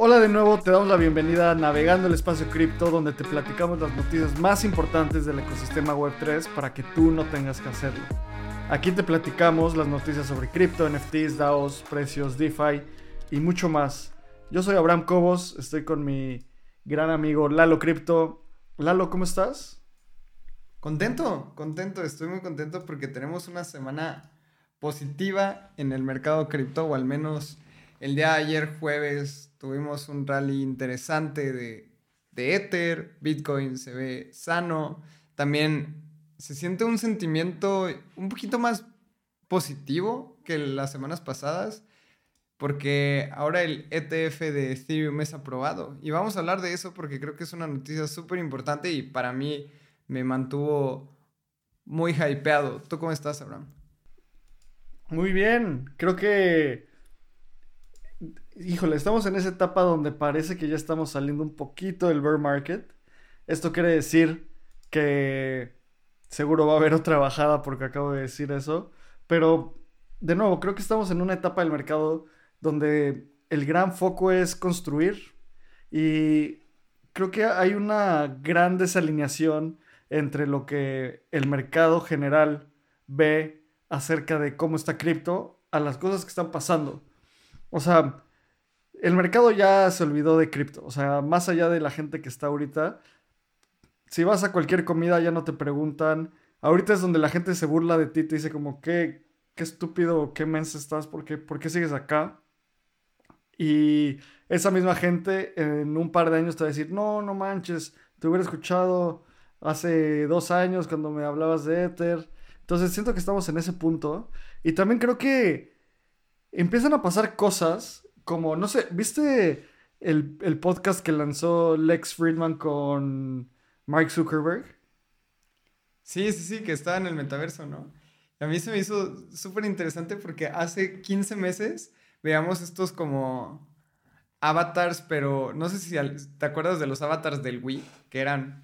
Hola de nuevo, te damos la bienvenida a Navegando el Espacio Cripto, donde te platicamos las noticias más importantes del ecosistema Web3 para que tú no tengas que hacerlo. Aquí te platicamos las noticias sobre cripto, NFTs, DAOs, precios, DeFi y mucho más. Yo soy Abraham Cobos, estoy con mi gran amigo Lalo Cripto. Lalo, ¿cómo estás? Contento, contento, estoy muy contento porque tenemos una semana positiva en el mercado cripto, o al menos el día de ayer jueves tuvimos un rally interesante de, de Ether, Bitcoin se ve sano, también se siente un sentimiento un poquito más positivo que las semanas pasadas, porque ahora el ETF de Ethereum es aprobado. Y vamos a hablar de eso porque creo que es una noticia súper importante y para mí me mantuvo muy hypeado. ¿Tú cómo estás, Abraham? Muy bien, creo que híjole, estamos en esa etapa donde parece que ya estamos saliendo un poquito del bear market. Esto quiere decir que seguro va a haber otra bajada porque acabo de decir eso. Pero, de nuevo, creo que estamos en una etapa del mercado donde el gran foco es construir y creo que hay una gran desalineación entre lo que el mercado general ve acerca de cómo está cripto a las cosas que están pasando. O sea, el mercado ya se olvidó de cripto. O sea, más allá de la gente que está ahorita, si vas a cualquier comida ya no te preguntan. Ahorita es donde la gente se burla de ti, te dice como, qué, qué estúpido, qué mens estás, ¿Por qué, ¿por qué sigues acá? Y esa misma gente en un par de años te va a decir, no, no manches, te hubiera escuchado hace dos años cuando me hablabas de Ether. Entonces siento que estamos en ese punto. Y también creo que empiezan a pasar cosas como, no sé, ¿viste el, podcast que lanzó Lex Friedman con Mark Zuckerberg? Sí, sí, sí, que estaba en el metaverso, ¿no? A mí se me hizo súper interesante porque hace 15 meses veíamos estos como avatars, pero no sé si te acuerdas de los avatars del Wii, que eran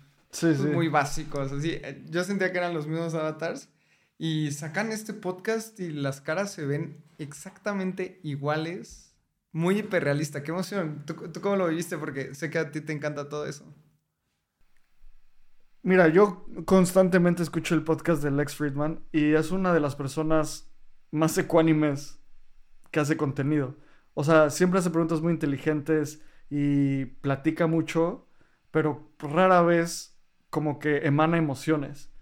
muy básicos, así. Yo sentía que eran los mismos avatars y sacan este podcast y las caras se ven exactamente iguales. Muy hiperrealista. Qué emoción. ¿Tú, cómo lo viviste? Porque sé que a ti te encanta todo eso. Mira, yo constantemente escucho el podcast de Lex Friedman y es una de las personas más ecuánimes que hace contenido. O sea, siempre hace preguntas muy inteligentes y platica mucho, pero rara vez como que emana emociones.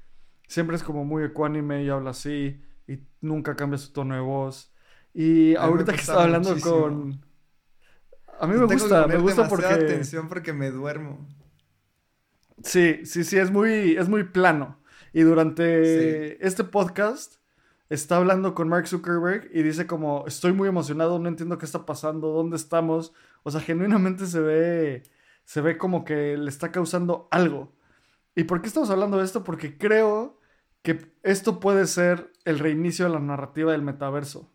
Siempre es como muy ecuánime y habla así y nunca cambia su tono de voz. Y ahorita que estaba hablando con... A mí me gusta, me gusta porque... atención porque me duermo. Sí, sí, sí, es muy, es muy plano. Y durante este podcast está hablando con Mark Zuckerberg y dice como, estoy muy emocionado, no entiendo qué está pasando, dónde estamos. O sea, genuinamente se ve, se ve como que le está causando algo. ¿Y por qué estamos hablando de esto? Porque creo que esto puede ser el reinicio de la narrativa del metaverso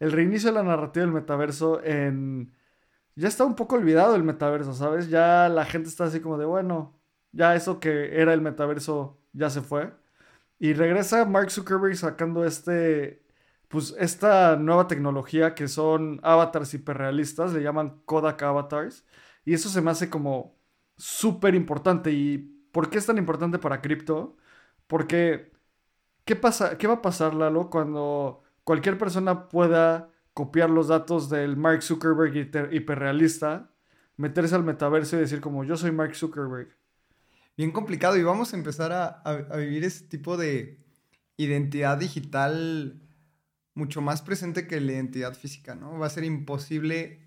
el reinicio de la narrativa del metaverso en... Ya está un poco olvidado el metaverso, ¿sabes? Ya la gente está así como de, bueno, ya eso que era el metaverso ya se fue. Y regresa Mark Zuckerberg sacando este, pues esta nueva tecnología que son avatars hiperrealistas, le llaman Kodak Avatars. Y eso se me hace como súper importante. ¿Y por qué es tan importante para cripto? Porque, ¿qué, pasa, ¿qué va a pasar, Lalo, cuando cualquier persona pueda copiar los datos del Mark Zuckerberg hiperrealista, meterse al metaverso y decir como yo soy Mark Zuckerberg. Bien complicado y vamos a empezar a, vivir ese tipo de identidad digital mucho más presente que la identidad física, ¿no? Va a ser imposible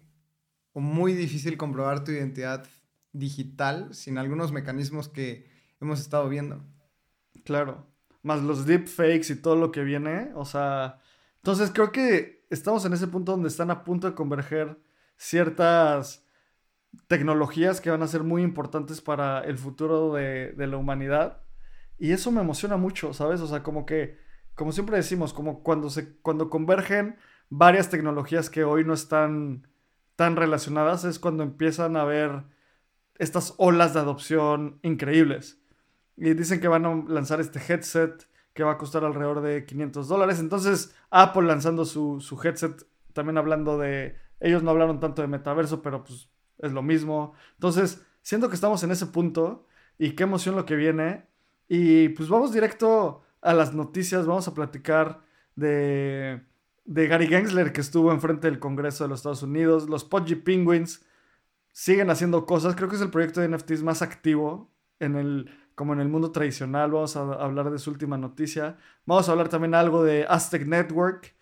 o muy difícil comprobar tu identidad digital sin algunos mecanismos que hemos estado viendo. Claro. Más los deepfakes y todo lo que viene. O sea, entonces creo que estamos en ese punto donde están a punto de converger ciertas tecnologías que van a ser muy importantes para el futuro de, la humanidad. Y eso me emociona mucho, ¿sabes? O sea, como que, como siempre decimos, como cuando, se, cuando convergen varias tecnologías que hoy no están tan relacionadas, es cuando empiezan a haber estas olas de adopción increíbles. Y dicen que van a lanzar este headset que va a costar alrededor de 500 dólares. Entonces, Apple lanzando su, headset, también hablando de... Ellos no hablaron tanto de metaverso, pero pues es lo mismo. Entonces, siento que estamos en ese punto y qué emoción lo que viene. Y pues vamos directo a las noticias, vamos a platicar de, de Gary Gensler que estuvo enfrente del Congreso de los Estados Unidos, los Pudgy Penguins siguen haciendo cosas, creo que es el proyecto de NFTs más activo en el, como en el mundo tradicional, vamos a hablar de su última noticia, vamos a hablar también algo de Aztec Network.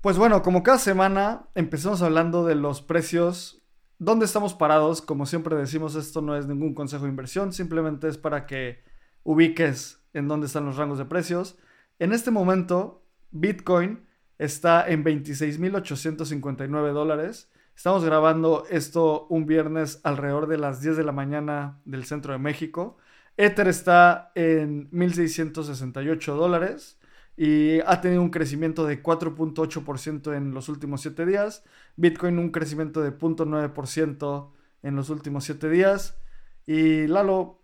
Pues bueno, como cada semana empezamos hablando de los precios, dónde estamos parados, como siempre decimos, esto no es ningún consejo de inversión, simplemente es para que ubiques en dónde están los rangos de precios. En este momento, Bitcoin está en 26.859 dólares. Estamos grabando esto un viernes alrededor de las 10 de la mañana del centro de México. Ether está en 1.668 dólares y ha tenido un crecimiento de 4.8% en los últimos 7 días. Bitcoin un crecimiento de 0.9% en los últimos 7 días. Y Lalo,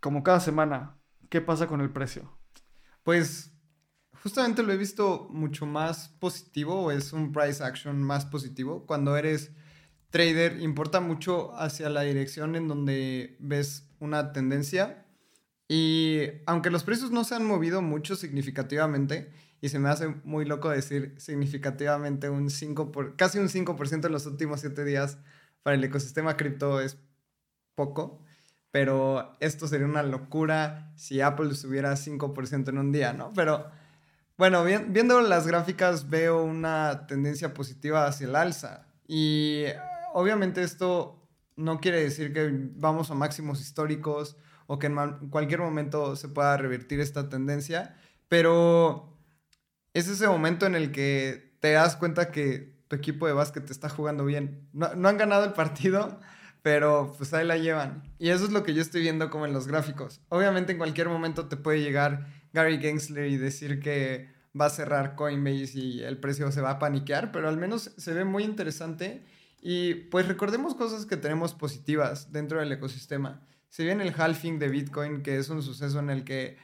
como cada semana, ¿qué pasa con el precio? Pues justamente lo he visto mucho más positivo es un price action más positivo. Cuando eres trader importa mucho hacia la dirección en donde ves una tendencia y aunque los precios no se han movido mucho significativamente y se me hace muy loco decir significativamente un 5 por, casi un 5% en los últimos 7 días para el ecosistema cripto es poco, pero esto sería una locura si Apple subiera 5% en un día, ¿no? Pero bueno, viendo las gráficas veo una tendencia positiva hacia el alza y obviamente esto no quiere decir que vamos a máximos históricos o que en cualquier momento se pueda revertir esta tendencia, pero es ese momento en el que te das cuenta que tu equipo de básquet está jugando bien. No, no, han ganado el partido, pero pues ahí la llevan. Y eso es lo que yo estoy viendo como en los gráficos. Obviamente en cualquier momento te puede llegar Gary Gensler y decir que va a cerrar Coinbase y el precio se va a paniquear, pero al menos se ve muy interesante. Y pues recordemos cosas que tenemos positivas dentro del ecosistema. Se viene el halving de Bitcoin, que es un suceso en el que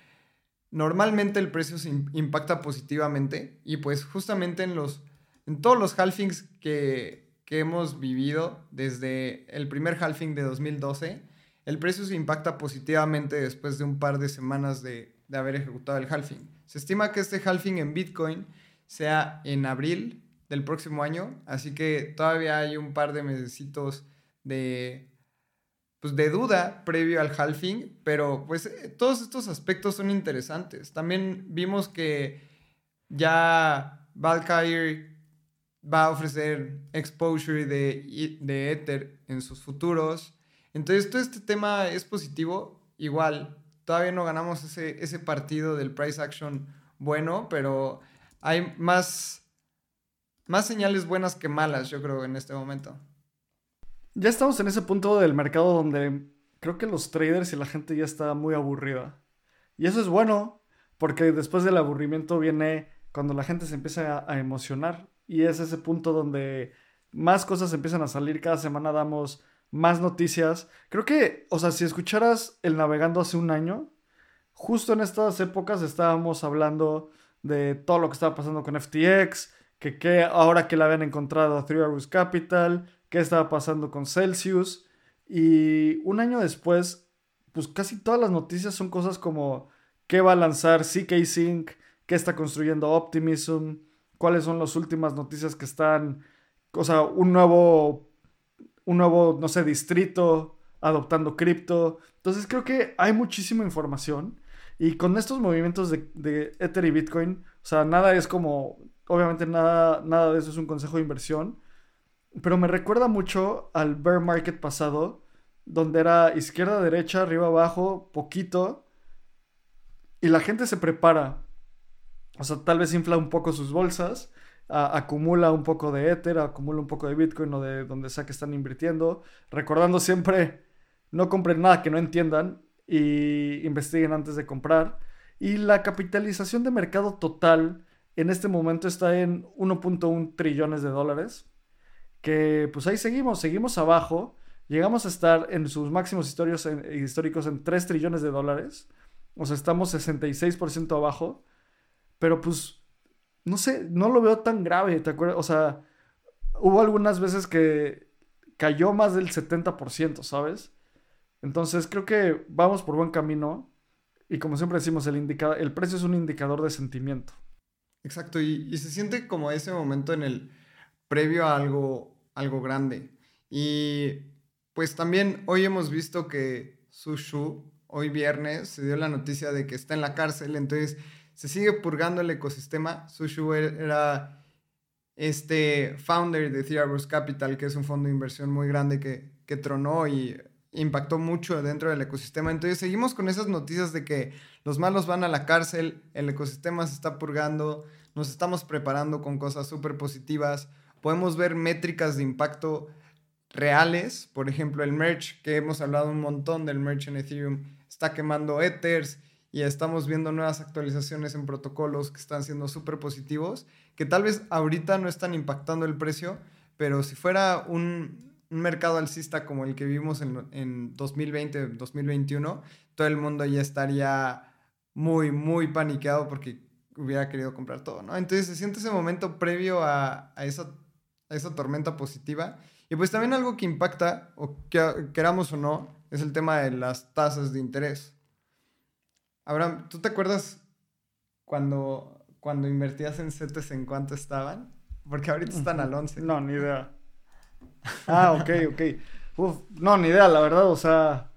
normalmente el precio se impacta positivamente y pues justamente en los en todos los halvings que, que hemos vivido desde el primer halving de 2012, el precio se impacta positivamente después de un par de semanas de, de haber ejecutado el halving. Se estima que este halving en Bitcoin sea en abril del próximo año, así que todavía hay un par de mesecitos de, pues de duda previo al halving, pero pues eh, todos estos aspectos son interesantes. También vimos que ya Valkyrie va a ofrecer exposure de, de Ether en sus futuros. Entonces todo este tema es positivo. Igual, todavía no ganamos ese, ese partido del price action bueno, pero hay más, más señales buenas que malas, yo creo, en este momento. Ya estamos en ese punto del mercado donde creo que los traders y la gente ya está muy aburrida. Y eso es bueno, porque después del aburrimiento viene cuando la gente se empieza a, emocionar. Y es ese punto donde más cosas empiezan a salir. Cada semana damos más noticias. Creo que, o sea, si escucharas el navegando hace un año, justo en estas épocas estábamos hablando de todo lo que estaba pasando con FTX, que, que ahora que la habían encontrado a Three Arrows Capital, qué estaba pasando con Celsius. Y un año después, pues casi todas las noticias son cosas como qué va a lanzar CK Sync, qué está construyendo Optimism, cuáles son las últimas noticias que están, o sea, un nuevo, un nuevo, no sé, distrito adoptando cripto. Entonces creo que hay muchísima información y con estos movimientos de, Ether y Bitcoin, o sea, nada es como, obviamente nada, nada de eso es un consejo de inversión, pero me recuerda mucho al bear market pasado, donde era izquierda, derecha, arriba, abajo, poquito, y la gente se prepara. O sea, tal vez infla un poco sus bolsas, acumula un poco de Ether, acumula un poco de Bitcoin o de donde sea que están invirtiendo, recordando siempre, no compren nada que no entiendan, y investiguen antes de comprar. Y la capitalización de mercado total en este momento está en 1.1 trillones de dólares. Que pues ahí seguimos, seguimos abajo. Llegamos a estar en sus máximos históricos en, históricos en 3 trillones de dólares. O sea, estamos 66% abajo. Pero pues, no sé, no lo veo tan grave, ¿te acuerdas? O sea, hubo algunas veces que cayó más del 70%, ¿sabes? Entonces creo que vamos por buen camino y como siempre decimos, el, el precio es un indicador de sentimiento. Exacto, y, se siente como ese momento en el previo a algo, algo grande. Y pues también hoy hemos visto que Sushu, hoy viernes, se dio la noticia de que está en la cárcel, entonces se sigue purgando el ecosistema. Sushu er, era este founder de Theabrus Capital, que es un fondo de inversión muy grande que, que tronó y impactó mucho dentro del ecosistema. Entonces seguimos con esas noticias de que los malos van a la cárcel, el ecosistema se está purgando, nos estamos preparando con cosas súper positivas, podemos ver métricas de impacto reales, por ejemplo el merch, que hemos hablado un montón del merch en Ethereum, está quemando Ethers y estamos viendo nuevas actualizaciones en protocolos que están siendo súper positivos, que tal vez ahorita no están impactando el precio, pero si fuera un, mercado alcista como el que vivimos en, en 2020, 2021, todo el mundo ya estaría muy, muy paniqueado porque hubiera querido comprar todo, ¿no? Entonces se siente ese momento previo a, a, esa, a esa tormenta positiva. Y pues también algo que impacta, o que, queramos o no, es el tema de las tasas de interés. Abraham, ¿tú te acuerdas cuando, cuando invertías en CETES en cuánto estaban? Porque ahorita están al 11. No, ni idea. Ah, ok, ok. Uf, no, ni idea, la verdad, o sea,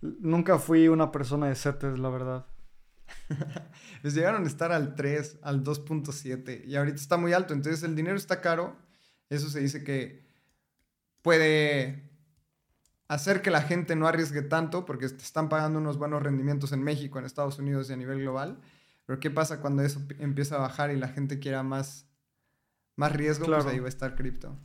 nunca fui una persona de setes, la verdad. Les llegaron a estar al 3, al 2.7 y ahorita está muy alto, entonces el dinero está caro. Eso se dice que puede hacer que la gente no arriesgue tanto porque te están pagando unos buenos rendimientos en México, en Estados Unidos y a nivel global. Pero ¿qué pasa cuando eso empieza a bajar y la gente quiera más, más riesgo? Pues ahí va a estar cripto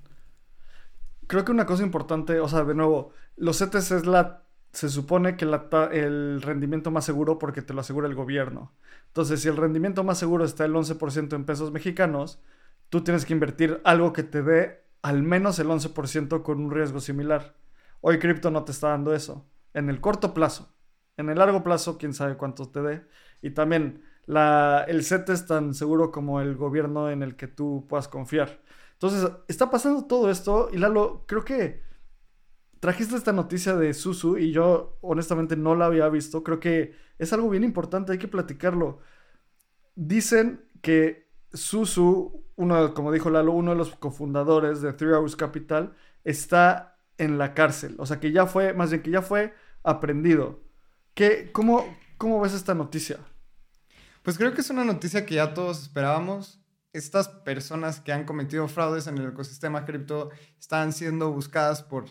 creo que una cosa importante, o sea, de nuevo, los CETES es la, se supone que la, el rendimiento más seguro porque te lo asegura el gobierno. Entonces, si el rendimiento más seguro está el 11% en pesos mexicanos, tú tienes que invertir algo que te dé al menos el 11% con un riesgo similar. Hoy cripto no te está dando eso. En el corto plazo. En el largo plazo, quién sabe cuánto te dé. Y también el CETES es tan seguro como el gobierno en el que tú puedas confiar. Entonces, está pasando todo esto y Lalo, creo que trajiste esta noticia de Susu y yo honestamente no la había visto. Creo que es algo bien importante, hay que platicarlo. Dicen que Susu, uno, como dijo Lalo, uno de los cofundadores de Three Hours Capital, está en la cárcel. O sea, que ya fue, más bien que ya fue aprendido. ¿Qué, cómo, ¿Cómo ves esta noticia? Pues creo que es una noticia que ya todos esperábamos estas personas que han cometido fraudes en el ecosistema cripto están siendo buscadas por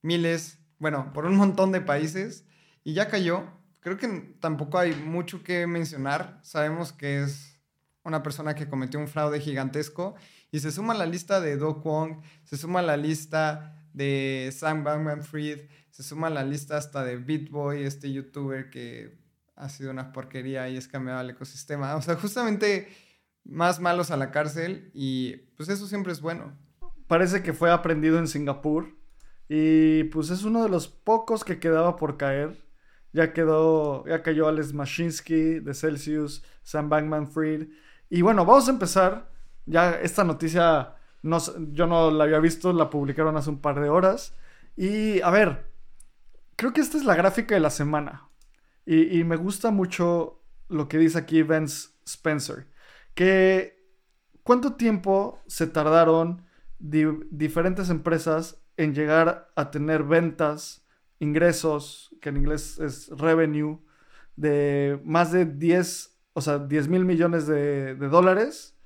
miles, bueno, por un montón de países y ya cayó. Creo que tampoco hay mucho que mencionar. Sabemos que es una persona que cometió un fraude gigantesco y se suma a la lista de Do Kwon, se suma a la lista de Sam Bankman-Fried, se suma a la lista hasta de BitBoy, este youtuber que ha sido una porquería y es cambiado el ecosistema. O sea, justamente más malos a la cárcel y pues eso siempre es bueno. Parece que fue aprendido en Singapur y pues es uno de los pocos que quedaba por caer. Ya quedó, ya cayó Alex Mashinsky de Celsius, Sam Bankman Fried. Y bueno, vamos a empezar. Ya esta noticia yo no la había visto, la publicaron hace un par de horas. Y a ver, creo que esta es la gráfica de la semana. Y, me gusta mucho lo que dice aquí Vance Spencer que cuánto tiempo se tardaron diferentes empresas en llegar a tener ventas, ingresos, que en inglés es revenue, de más de 10, o sea, 10 mil millones de, dólares.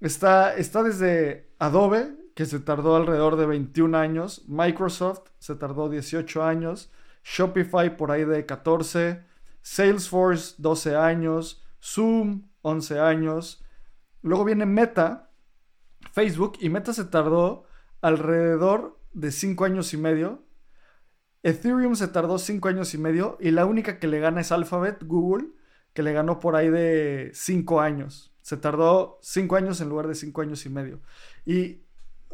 Está, está desde Adobe, que se tardó alrededor de 21 años, Microsoft se tardó 18 años, Shopify por ahí de 14, Salesforce 12 años, Zoom 11 años. Luego viene Meta, Facebook, y Meta se tardó alrededor de 5 años y medio. Ethereum se tardó 5 años y medio y la única que le gana es Alphabet, Google, que le ganó por ahí de 5 años. Se tardó 5 años en lugar de 5 años y medio. Y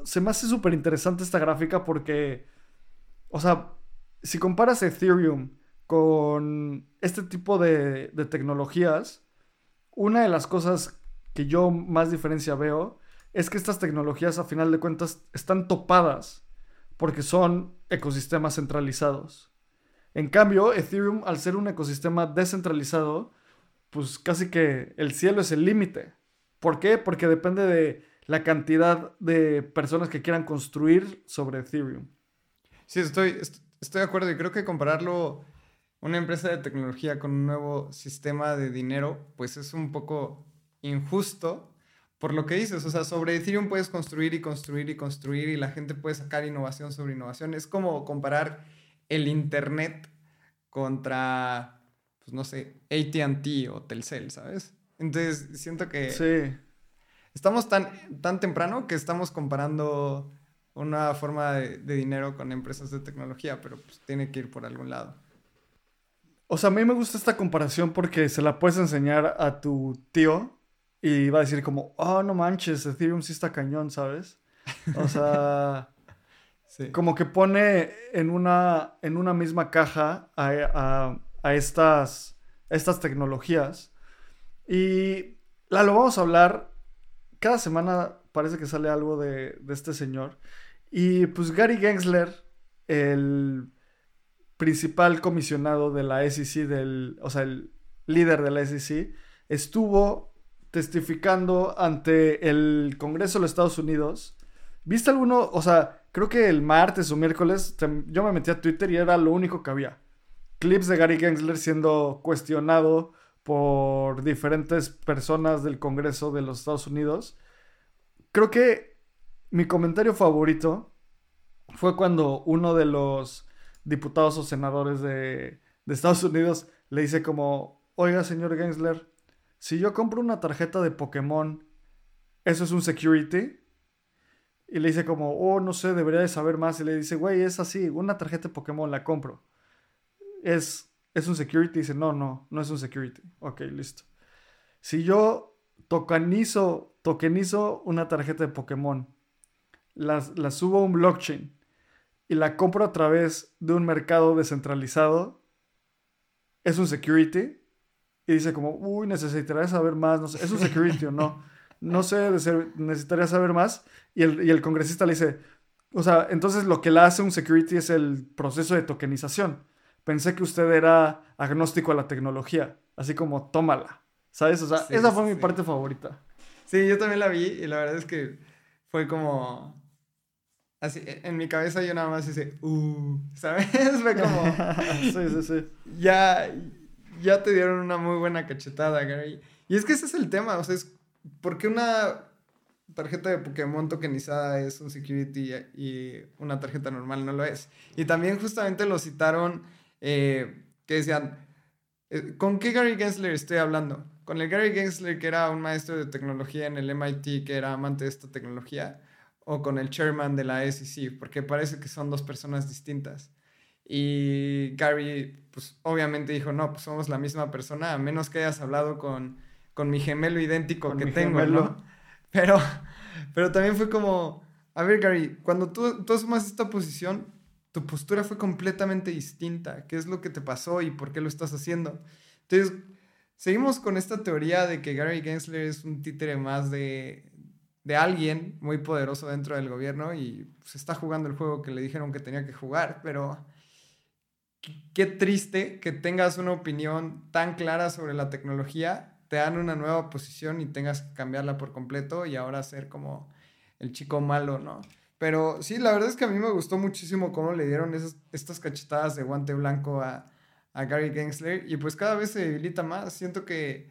se me hace súper interesante esta gráfica porque, o sea, si comparas Ethereum con este tipo de, de tecnologías, una de las cosas que yo más diferencia veo es que estas tecnologías a final de cuentas están topadas porque son ecosistemas centralizados. En cambio, Ethereum, al ser un ecosistema descentralizado, pues casi que el cielo es el límite. ¿Por qué? Porque depende de la cantidad de personas que quieran construir sobre Ethereum. Sí, estoy, estoy de acuerdo y creo que compararlo una empresa de tecnología con un nuevo sistema de dinero, pues es un poco injusto por lo que dices, o sea, sobre Ethereum puedes construir y construir y construir y la gente puede sacar innovación sobre innovación. Es como comparar el Internet contra, pues no sé, ATT o Telcel, ¿sabes? Entonces, siento que... Sí. Estamos tan, tan temprano que estamos comparando una forma de, dinero con empresas de tecnología, pero pues tiene que ir por algún lado. O sea, a mí me gusta esta comparación porque se la puedes enseñar a tu tío y va a decir como, oh, no manches, Ethereum sí está cañón, ¿sabes? O sea, como que pone en una, en una misma caja a, estas, estas tecnologías. Y la lo vamos a hablar, cada semana parece que sale algo de, de este señor. Y pues Gary Gensler, el principal comisionado de la SEC, del, o sea, el líder de la SEC, estuvo testificando ante el Congreso de los Estados Unidos. ¿Viste alguno? O sea, creo que el martes o miércoles yo me metí a Twitter y era lo único que había. Clips de Gary Gensler siendo cuestionado por diferentes personas del Congreso de los Estados Unidos. Creo que mi comentario favorito fue cuando uno de los diputados o senadores de, Estados Unidos le dice como, oiga señor Gensler, si yo compro una tarjeta de Pokémon, ¿eso es un security? Y le dice como, oh, no sé, debería de saber más. Y le dice, güey, es así, una tarjeta de Pokémon la compro. ¿Es, ¿Es un security? Dice, no, no, no es un security. Ok, listo. Si yo tokenizo, tokenizo una tarjeta de Pokémon, la, la subo a un blockchain y la compro a través de un mercado descentralizado, ¿es un security? y dice como, uy, necesitaría saber más, no ¿es un security o no? No sé, necesitaría saber más. Y el, y el congresista le dice, o sea, entonces lo que le hace un security es el proceso de tokenización. Pensé que usted era agnóstico a la tecnología, así como tómala, ¿sabes? O sea, esa fue mi parte favorita. Sí, yo también la vi y la verdad es que fue como... Así, en mi cabeza yo nada más hice, uh, ¿sabes? Fue como... sí, sí, sí. Ya, ya te dieron una muy buena cachetada, Gary. Y es que ese es el tema, o sea, es ¿por qué una tarjeta de Pokémon tokenizada es un security y una tarjeta normal no lo es? Y también justamente lo citaron eh, que decían, eh, ¿con qué Gary Gensler estoy hablando? Con el Gary Gensler que era un maestro de tecnología en el MIT, que era amante de esta tecnología, o con el chairman de la SEC, porque parece que son dos personas distintas. Y Gary, pues obviamente dijo, no, pues somos la misma persona, a menos que hayas hablado con, con mi gemelo idéntico que tengo, ¿no? Pero, pero también fue como, a ver Gary, cuando tú, tú asumas esta posición, tu postura fue completamente distinta. ¿Qué es lo que te pasó y por qué lo estás haciendo? Entonces, seguimos con esta teoría de que Gary Gensler es un títere más de, de alguien muy poderoso dentro del gobierno y se pues, está jugando el juego que le dijeron que tenía que jugar, pero qué triste que tengas una opinión tan clara sobre la tecnología, te dan una nueva posición y tengas que cambiarla por completo y ahora ser como el chico malo, ¿no? Pero sí, la verdad es que a mí me gustó muchísimo cómo le dieron esas, estas cachetadas de guante blanco a, a Gary Gensler y pues cada vez se debilita más. Siento que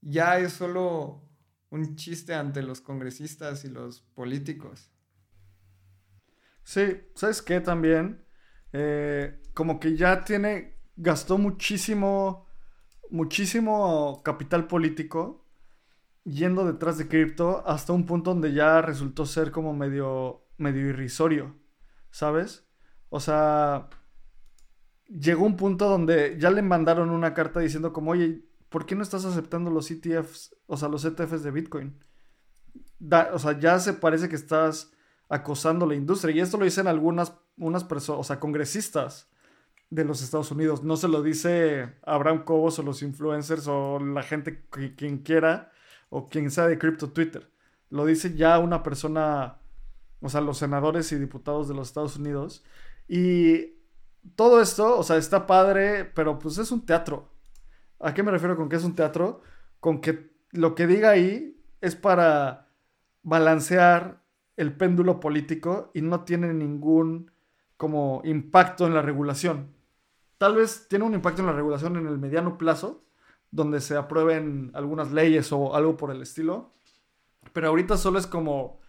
ya es solo un chiste ante los congresistas y los políticos. Sí, ¿sabes qué también? Eh, como que ya tiene, gastó muchísimo, muchísimo capital político yendo detrás de cripto hasta un punto donde ya resultó ser como medio, medio irrisorio, ¿sabes? O sea, llegó un punto donde ya le mandaron una carta diciendo como, oye, ¿por qué no estás aceptando los ETFs, o sea, los ETFs de Bitcoin? o sea, ya se parece que estás acosando la industria. Y esto lo dicen algunas unas personas, o sea, congresistas de los Estados Unidos. No se lo dice Abraham Cobos o los influencers o la gente que, quien quiera o quien sea de Crypto Twitter. Lo dice ya una persona o sea, los senadores y diputados de los Estados Unidos. Y todo esto, o sea, está padre, pero pues es un teatro. ¿A qué me refiero con que es un teatro? Con que lo que diga ahí es para balancear el péndulo político y no tiene ningún como impacto en la regulación. Tal vez tiene un impacto en la regulación en el mediano plazo, donde se aprueben algunas leyes o algo por el estilo. Pero ahorita solo es como,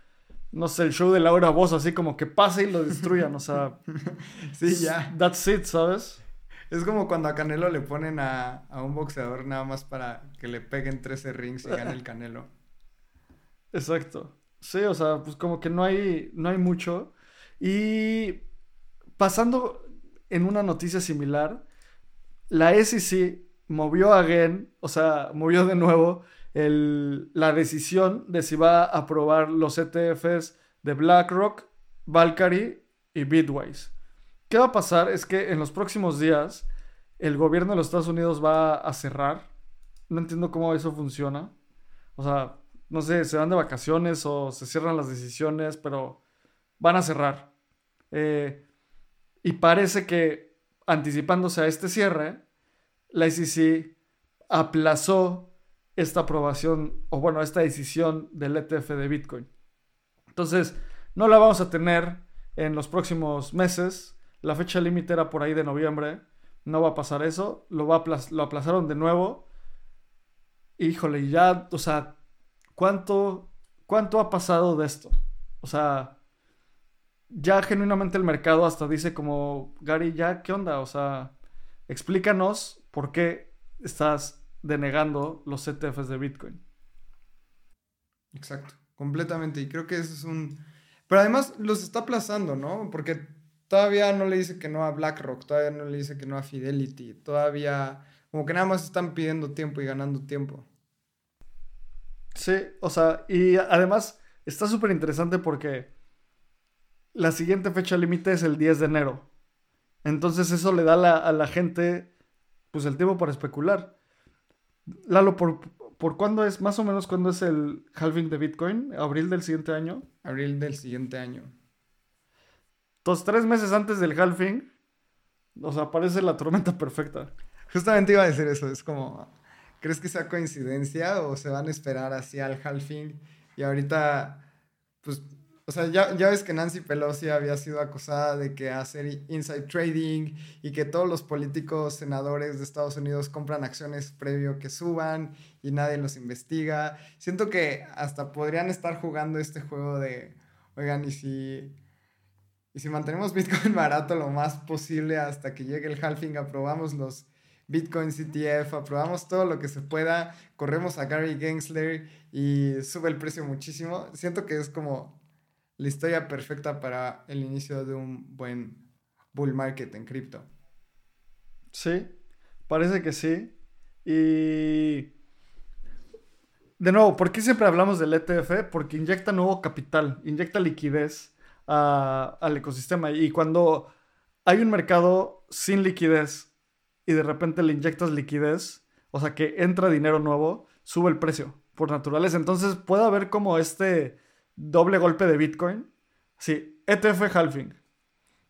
no sé, el show de Laura Voz, así como que pase y lo destruyan, o sea. sí, ya. That's it, ¿sabes? Es como cuando a Canelo le ponen a, a un boxeador nada más para que le peguen 13 rings y gane el Canelo. Exacto. Sí, o sea, pues como que no hay, no hay mucho. Y pasando en una noticia similar, la SEC movió a Gen, o sea, movió de nuevo la decisión de si va a aprobar los ETFs de BlackRock, Valkyrie y Bitwise. ¿Qué va a pasar? Es que en los próximos días el gobierno de los Estados Unidos va a cerrar. No entiendo cómo eso funciona. O sea, no sé, se van de vacaciones o se cierran las decisiones, pero van a cerrar. Eh, y parece que anticipándose a este cierre, la ICC aplazó esta aprobación, o bueno, esta decisión del ETF de Bitcoin. Entonces, no la vamos a tener en los próximos meses. La fecha límite era por ahí de noviembre. No va a pasar eso. Lo, va lo aplazaron de nuevo. Híjole, ya, o sea, ¿cuánto, ¿cuánto ha pasado de esto? O sea, ya genuinamente el mercado hasta dice como, Gary, ya, ¿qué onda? O sea, explícanos por qué estás denegando los ETFs de Bitcoin. Exacto, completamente. Y creo que eso es un... Pero además los está aplazando, ¿no? Porque todavía no le dice que no a BlackRock, todavía no le dice que no a Fidelity, todavía como que nada más están pidiendo tiempo y ganando tiempo. Sí, o sea, y además está súper interesante porque la siguiente fecha límite es el 10 de enero. Entonces eso le da a la gente pues el tiempo para especular. Lalo, ¿por, ¿por cuándo es, más o menos, cuándo es el halving de Bitcoin? ¿Abril del siguiente año? Abril del siguiente año. Entonces, tres meses antes del halving, sea, aparece la tormenta perfecta. Justamente iba a decir eso, es como, ¿crees que sea coincidencia o se van a esperar así al halving? Y ahorita, pues o sea, ya, ves que Nancy Pelosi había sido acusada de que hacer inside trading y que todos los políticos senadores de Estados Unidos compran acciones previo que suban y nadie los investiga. Siento que hasta podrían estar jugando este juego de, oigan, y si, y si mantenemos Bitcoin barato lo más posible hasta que llegue el halving, aprobamos los Bitcoin CTF, aprobamos todo lo que se pueda, corremos a Gary Gensler y sube el precio muchísimo. Siento que es como la historia perfecta para el inicio de un buen bull market en cripto. Sí, parece que sí. Y de nuevo, ¿por qué siempre hablamos del ETF? Porque inyecta nuevo capital, inyecta liquidez al ecosistema. Y cuando hay un mercado sin liquidez y de repente le inyectas liquidez, o sea que entra dinero nuevo, sube el precio por naturaleza. Entonces puede haber como este doble golpe de Bitcoin. Sí, ETF halving.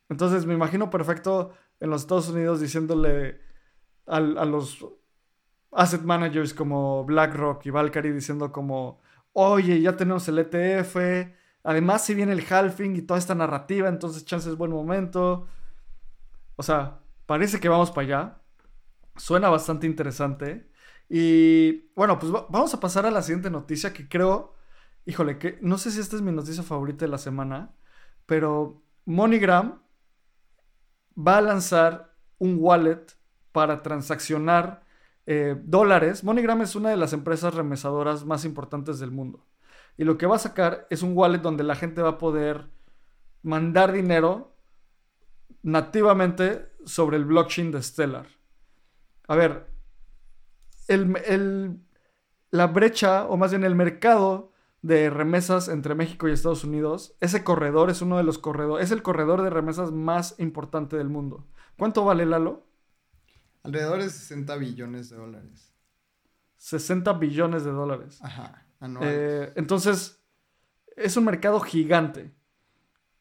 Entonces me imagino perfecto en los Estados Unidos diciéndole a, los asset managers como BlackRock y Valkyrie diciendo como, oye, ya tenemos el ETF, además si viene el halving y toda esta narrativa, entonces chance es buen momento. O sea, parece que vamos para allá. Suena bastante interesante. Y bueno, pues vamos a pasar a la siguiente noticia que creo Híjole, que no sé si esta es mi noticia favorita de la semana, pero MoneyGram va a lanzar un wallet para transaccionar eh, dólares. MoneyGram es una de las empresas remesadoras más importantes del mundo. Y lo que va a sacar es un wallet donde la gente va a poder mandar dinero nativamente sobre el blockchain de Stellar. A ver, la brecha, o más bien el mercado de remesas entre México y Estados Unidos. Ese corredor es uno de los corredores, es el corredor de remesas más importante del mundo. ¿Cuánto vale Lalo? Alrededor de 60 billones de dólares. 60 billones de dólares. Ajá, eh, entonces, es un mercado gigante.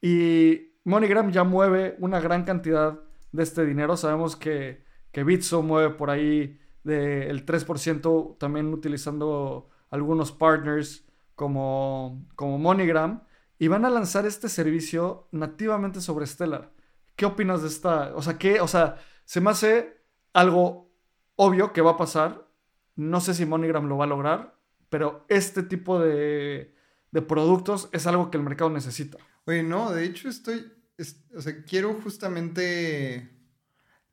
Y MoneyGram ya mueve una gran cantidad de este dinero. Sabemos que, que Bitso mueve por ahí del 3%, también utilizando algunos partners como, como MoneyGram. Y van a lanzar este servicio nativamente sobre Stellar. ¿Qué opinas de esta? O sea, ¿qué? O sea, se me hace algo obvio que va a pasar. No sé si MoneyGram lo va a lograr, pero este tipo de, de productos es algo que el mercado necesita. Oye, no, de hecho estoy, o sea, quiero justamente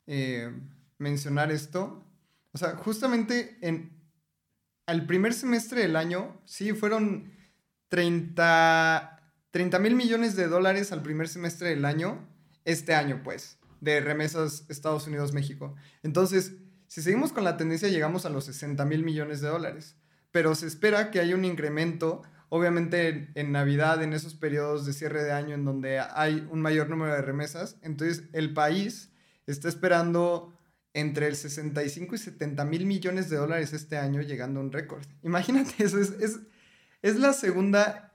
eh, mencionar esto. O sea, justamente en al primer semestre del año, sí, fueron 30 mil millones de dólares al primer semestre del año, este año pues, de remesas Estados Unidos-México. Entonces, si seguimos con la tendencia, llegamos a los 60 mil millones de dólares. Pero se espera que haya un incremento obviamente en, Navidad, en esos periodos de cierre de año en donde hay un mayor número de remesas, entonces el país está esperando entre el 65 y 70 mil millones de dólares este año, llegando a un récord. Imagínate eso, es, es, es la segunda,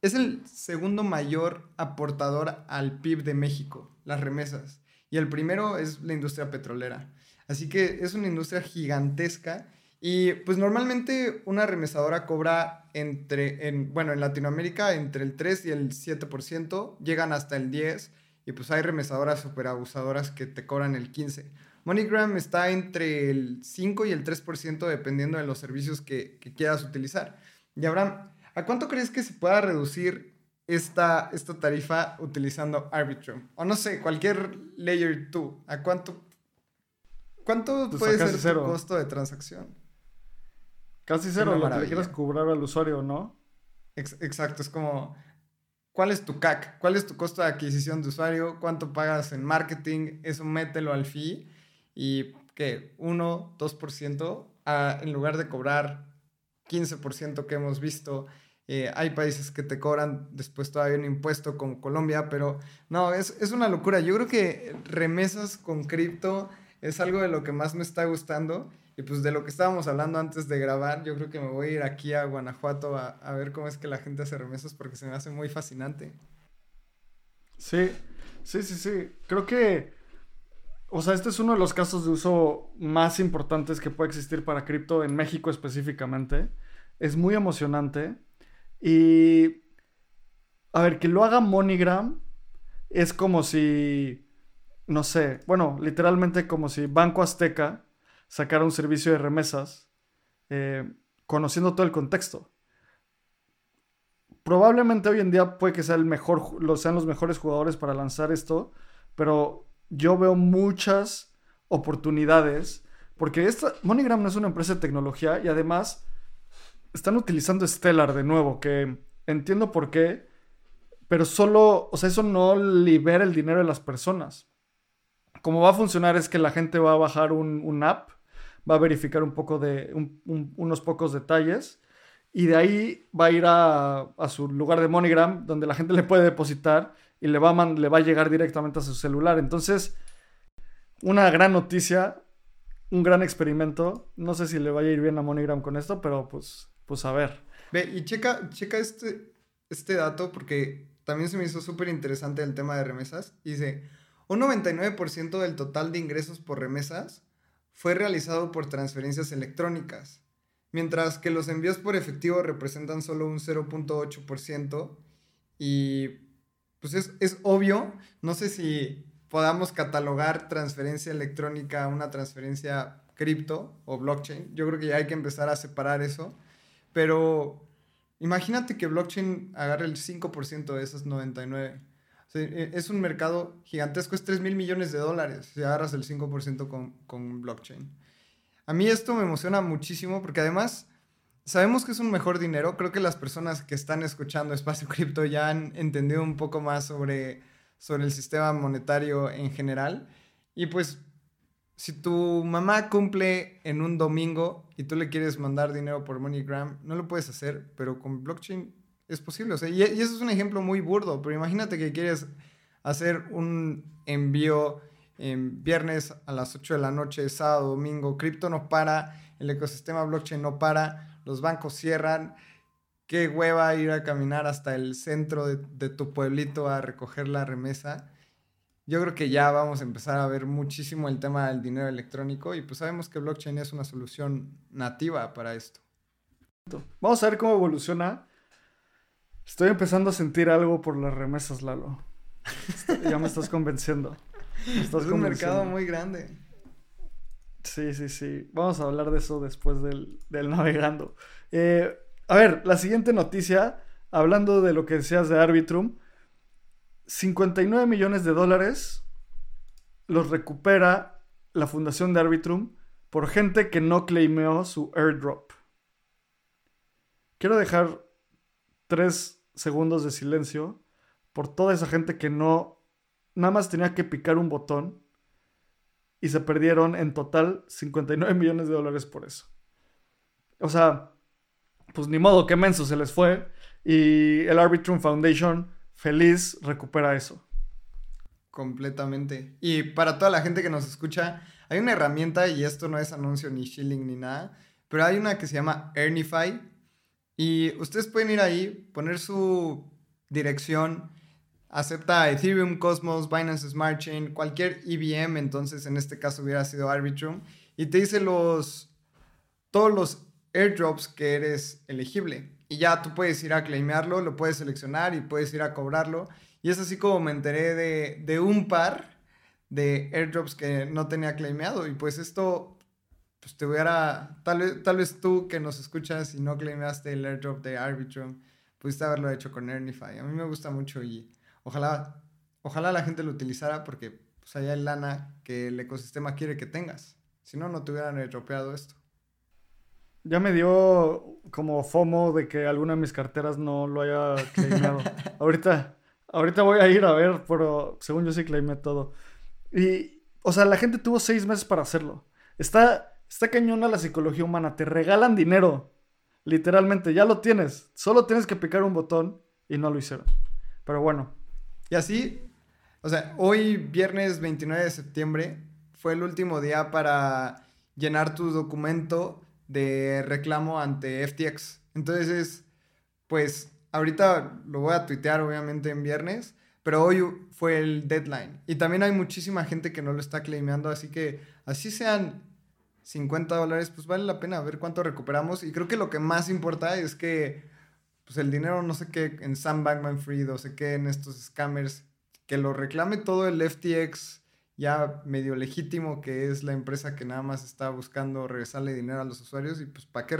es el segundo mayor aportador al PIB de México, las remesas. Y el primero es la industria petrolera. Así que es una industria gigantesca y pues normalmente una remesadora cobra entre, en, bueno, en Latinoamérica entre el 3 y el 7%, llegan hasta el 10% y pues hay remesadoras super abusadoras que te cobran el 15%. MoneyGram está entre el 5 y el 3% dependiendo de los servicios que, que, quieras utilizar. Y Abraham, ¿a cuánto crees que se pueda reducir esta, esta tarifa utilizando Arbitrum? O no sé, cualquier Layer 2. ¿A cuánto, cuánto pues puede ser tu costo de transacción? Casi cero, lo que quieras cobrar al usuario, ¿no? exacto, es como, ¿cuál es tu CAC? ¿Cuál es tu costo de adquisición de usuario? ¿Cuánto pagas en marketing? Eso mételo al fee y que 1, 2% en lugar de cobrar 15% que hemos visto. Eh, hay países que te cobran después todavía un impuesto como Colombia, pero no, es, es una locura. Yo creo que remesas con cripto es algo de lo que más me está gustando y pues de lo que estábamos hablando antes de grabar, yo creo que me voy a ir aquí a Guanajuato a, a ver cómo es que la gente hace remesas porque se me hace muy fascinante. Sí, sí, sí, sí. Creo que, o sea, este es uno de los casos de uso más importantes que puede existir para cripto en México específicamente. Es muy emocionante. Y, a ver, que lo haga MoneyGram es como si, no sé, bueno, literalmente como si Banco Azteca sacar un servicio de remesas eh, conociendo todo el contexto. Probablemente hoy en día puede que sea el mejor, sean los mejores jugadores para lanzar esto, pero yo veo muchas oportunidades porque esta, MoneyGram no es una empresa de tecnología y además están utilizando Stellar de nuevo, que entiendo por qué, pero solo, o sea, eso no libera el dinero de las personas. Como va a funcionar es que la gente va a bajar un, app va a verificar un poco de unos pocos detalles y de ahí va a ir a, su lugar de MoneyGram donde la gente le puede depositar y le va, a le va a llegar directamente a su celular. Entonces, una gran noticia, un gran experimento. No sé si le vaya a ir bien a MoneyGram con esto, pero pues, pues a ver. Ve, y checa, checa este, este dato porque también se me hizo súper interesante el tema de remesas. Dice, un 99% del total de ingresos por remesas fue realizado por transferencias electrónicas, mientras que los envíos por efectivo representan solo un 0.8% y pues es, es, obvio, no sé si podamos catalogar transferencia electrónica a una transferencia cripto o blockchain, yo creo que ya hay que empezar a separar eso, pero imagínate que blockchain agarre el 5% de esas 99 e, es un mercado gigantesco, es 3 mil millones de dólares si agarras el 5% con, con blockchain. A mí esto me emociona muchísimo porque además sabemos que es un mejor dinero. Creo que las personas que están escuchando Espacio Cripto ya han entendido un poco más sobre, sobre el sistema monetario en general. Y pues, si tu mamá cumple en un domingo y tú le quieres mandar dinero por MoneyGram, no lo puedes hacer, pero con blockchain es posible. O sea, y, eso es un ejemplo muy burdo, pero imagínate que quieres hacer un envío en viernes a las 8 de la noche, sábado, domingo, cripto no para, el ecosistema blockchain no para, los bancos cierran. qué hueva ir a caminar hasta el centro de, de tu pueblito a recoger la remesa. Yo creo que ya vamos a empezar a ver muchísimo el tema del dinero electrónico y pues sabemos que blockchain es una solución nativa para esto. Vamos a ver cómo evoluciona. Estoy empezando a sentir algo por las remesas, Lalo. ya me estás convenciendo. es un mercado muy grande. Sí, sí, sí. Vamos a hablar de eso después del, navegando. Eh, a ver, la siguiente noticia, hablando de lo que decías de Arbitrum, 59 millones de dólares los recupera la fundación de Arbitrum por gente que no claimeó su airdrop. Quiero dejar tres segundos de silencio por toda esa gente que no, nada más tenía que picar un botón y se perdieron en total 59 millones de dólares por eso. O sea, pues ni modo, que menso se les fue y el Arbitrum Foundation feliz recupera eso. Completamente. Y para toda la gente que nos escucha, hay una herramienta y esto no es anuncio ni shilling ni nada, pero hay una que se llama Earnify y ustedes pueden ir ahí, poner su dirección acepta Ethereum, Cosmos, Binance Smart Chain, cualquier EVM, entonces en este caso hubiera sido Arbitrum, y te dice los, todos los airdrops que eres elegible. Y ya tú puedes ir a claimearlo, lo puedes seleccionar y puedes ir a cobrarlo. Y es así como me enteré de, de un par de airdrops que no tenía claimeado. Y pues esto, pues te hubiera, tal vez, tal vez tú que nos escuchas y no claimeaste el airdrop de Arbitrum, pudiste haberlo hecho con Earnify. A mí me gusta mucho y Ojalá, ojalá la gente lo utilizara porque pues allá hay lana que el ecosistema quiere que tengas. Si no, no te hubieran estropeado esto. Ya me dio como FOMO de que alguna de mis carteras no lo haya claimado. ahorita, ahorita voy a ir a ver, pero según yo sí claimé todo. Y, o sea, la gente tuvo seis meses para hacerlo. Está, está cañona la psicología humana. Te regalan dinero. Literalmente, ya lo tienes. Solo tienes que picar un botón y no lo hicieron. Pero bueno, y así, o sea, hoy viernes 29 de septiembre fue el último día para llenar tu documento de reclamo ante FTX. Entonces, pues ahorita lo voy a tuitear obviamente en viernes, pero hoy fue el deadline. Y también hay muchísima gente que no lo está claimeando, así que así sean 50 dólares, pues vale la pena ver cuánto recuperamos. Y creo que lo que más importa es que pues el dinero no sé qué en Sam Bankman Fried o sé qué en estos scammers, que lo reclame todo el FTX ya medio legítimo que es la empresa que nada más está buscando regresarle dinero a los usuarios y pues ¿para qué,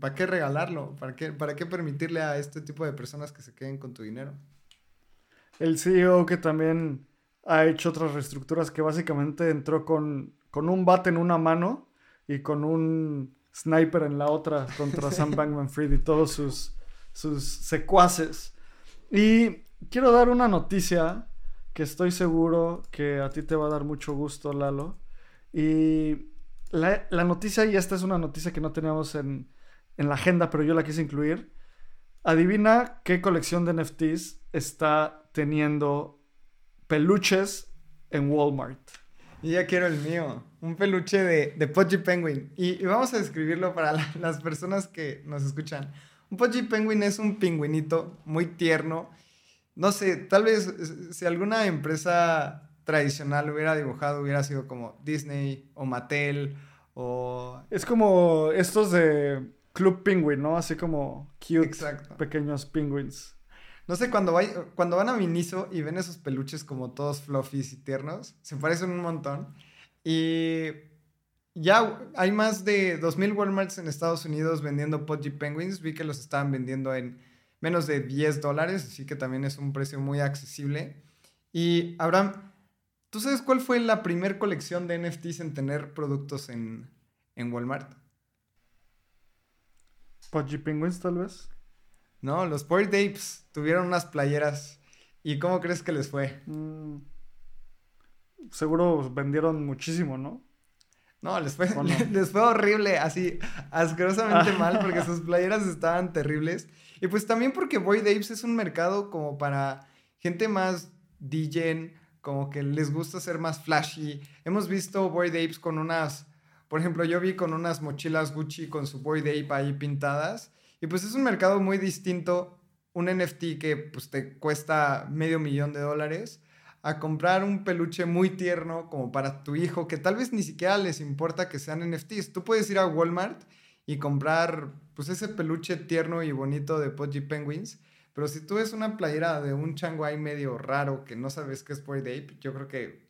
para qué regalarlo? ¿Para qué, ¿Para qué permitirle a este tipo de personas que se queden con tu dinero? El CEO que también ha hecho otras reestructuras que básicamente entró con, con un bate en una mano y con un sniper en la otra contra Sam Bankman Fried y todos sus sus secuaces. Y quiero dar una noticia que estoy seguro que a ti te va a dar mucho gusto, Lalo. Y la, noticia, y esta es una noticia que no teníamos en, en la agenda, pero yo la quise incluir. Adivina qué colección de NFTs está teniendo peluches en Walmart. Y ya quiero el mío, un peluche de, de Penguin. Y, vamos a describirlo para las personas que nos escuchan. Un Pudgy Penguin es un pingüinito muy tierno. No sé, tal vez si alguna empresa tradicional hubiera dibujado, hubiera sido como Disney o Mattel o... Es como estos de Club Penguin, ¿no? Así como cute, pequeños penguins. No sé, cuando, cuando van a Miniso y ven esos peluches como todos fluffies y tiernos, se parecen un montón. Y ya hay más de 2.000 Walmarts en Estados Unidos vendiendo Pudgy Penguins. Vi que los estaban vendiendo en menos de 10 dólares, así que también es un precio muy accesible. Y Abraham, ¿tú sabes cuál fue la primera colección de NFTs en tener productos en, Walmart? Pudgy Penguins, tal vez. No, los Bored Apes tuvieron unas playeras. ¿Y cómo crees que les fue? Mm, seguro vendieron muchísimo, ¿no? No, les fue, les fue horrible, así asquerosamente mal, porque sus playeras estaban terribles. Y pues también porque Boy Apes es un mercado como para gente más DJ, como que les gusta ser más flashy. Hemos visto Boy Apes con unas, por ejemplo, yo vi con unas mochilas Gucci con su Boy Ape ahí pintadas. Y pues es un mercado muy distinto, un NFT que pues te cuesta medio millón de dólares, a comprar un peluche muy tierno como para tu hijo, que tal vez ni siquiera les importa que sean NFTs. Tú puedes ir a Walmart y comprar pues ese peluche tierno y bonito de Pudgy Penguins, pero si tú ves una playera de un chango ahí medio raro que no sabes qué es Boyd Ape, yo creo que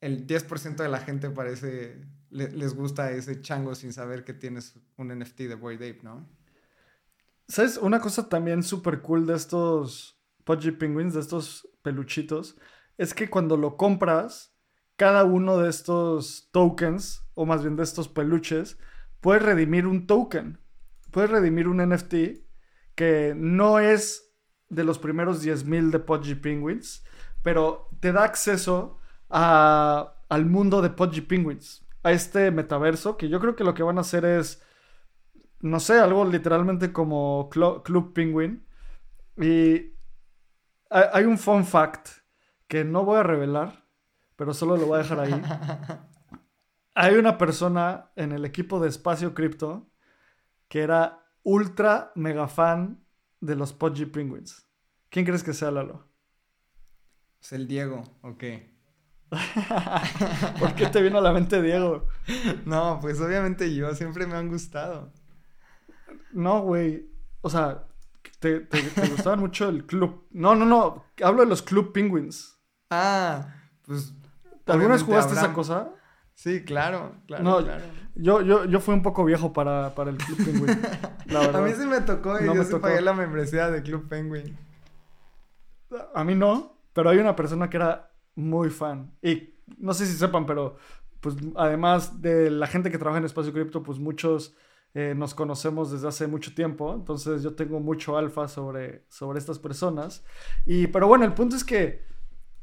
el 10% de la gente parece les gusta ese chango sin saber que tienes un NFT de Boyd Ape, ¿no? ¿Sabes? Una cosa también súper cool de estos Pudgy Penguins, de estos peluchitos, es que cuando lo compras, cada uno de estos tokens, o más bien de estos peluches, puedes redimir un token. Puedes redimir un NFT que no es de los primeros 10.000 de Pudgy Penguins, pero te da acceso al mundo de Pudgy Penguins, a este metaverso, que yo creo que lo que van a hacer es, no sé, algo literalmente como Club Penguin. Y hay un fun fact que no voy a revelar, pero solo lo voy a dejar ahí. Hay una persona en el equipo de Espacio Cripto que era ultra mega fan de los Pudgy Penguins. ¿Quién crees que sea Lalo? Es el Diego, ok. ¿Por qué te vino a la mente Diego? No, pues obviamente yo, siempre me han gustado. No, güey. O sea, te, te, gustaban mucho el club. No, no, no. Hablo de los Club Penguins. Ah, pues. ¿Alguna vez jugaste esa cosa? Sí, claro, claro, claro. Yo, yo, yo fui un poco viejo para, para el Club Penguin. la verdad. A mí sí me tocó y yo sí pagué la membresía de Club Penguin. A mí no, pero hay una persona que era muy fan. Y no sé si sepan, pero pues además de la gente que trabaja en Espacio Cripto, pues muchos eh, nos conocemos desde hace mucho tiempo. Entonces yo tengo mucho alfa sobre, sobre estas personas. Y, pero bueno, el punto es que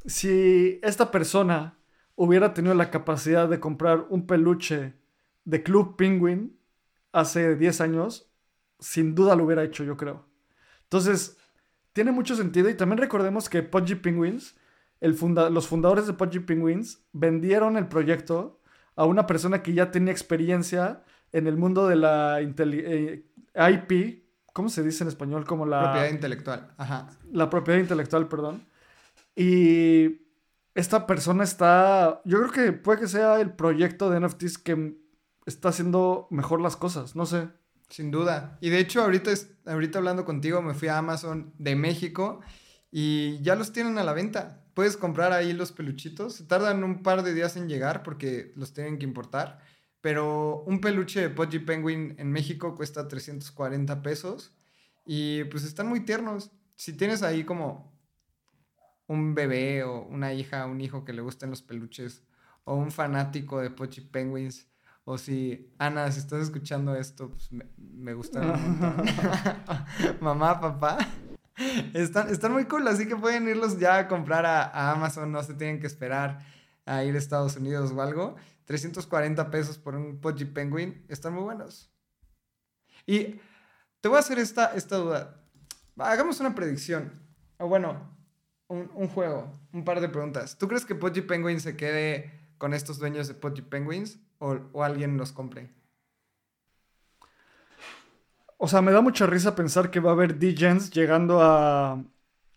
si esta persona hubiera tenido la capacidad de comprar un peluche de Club Penguin hace 10 años, sin duda lo hubiera hecho, yo creo. Entonces, tiene mucho sentido. Y también recordemos que Pudgy Penguins, el los fundadores de Pudgy Penguins, vendieron el proyecto a una persona que ya tenía experiencia en el mundo de la eh, IP, ¿cómo se dice en español? Como la... Propiedad intelectual, ajá. La propiedad intelectual, perdón. Y esta persona está, yo creo que puede que sea el proyecto de NFTs que está haciendo mejor las cosas, no sé. Sin duda. Y de hecho, ahorita, ahorita hablando contigo, me fui a Amazon de México y ya los tienen a la venta. Puedes comprar ahí los peluchitos. Se tardan un par de días en llegar porque los tienen que importar. Pero un peluche de Pudgy Penguin en México cuesta 340 pesos. Y pues están muy tiernos. Si tienes ahí como un bebé o una hija, un hijo que le gusten los peluches, o un fanático de Pochi Penguins, o si, Ana, si estás escuchando esto, pues me, me gustan un montón. Mamá, papá. Están, están muy cool, así que pueden irlos ya a comprar a, Amazon, no se tienen que esperar a ir a Estados Unidos o algo. 340 pesos por un Pudgy Penguin, están muy buenos. Y te voy a hacer esta, esta duda. Hagamos una predicción. O bueno, un, juego, un par de preguntas. ¿Tú crees que Pudgy Penguins se quede con estos dueños de Pudgy Penguins o, alguien los compre? O sea, me da mucha risa pensar que va a haber DJs llegando a,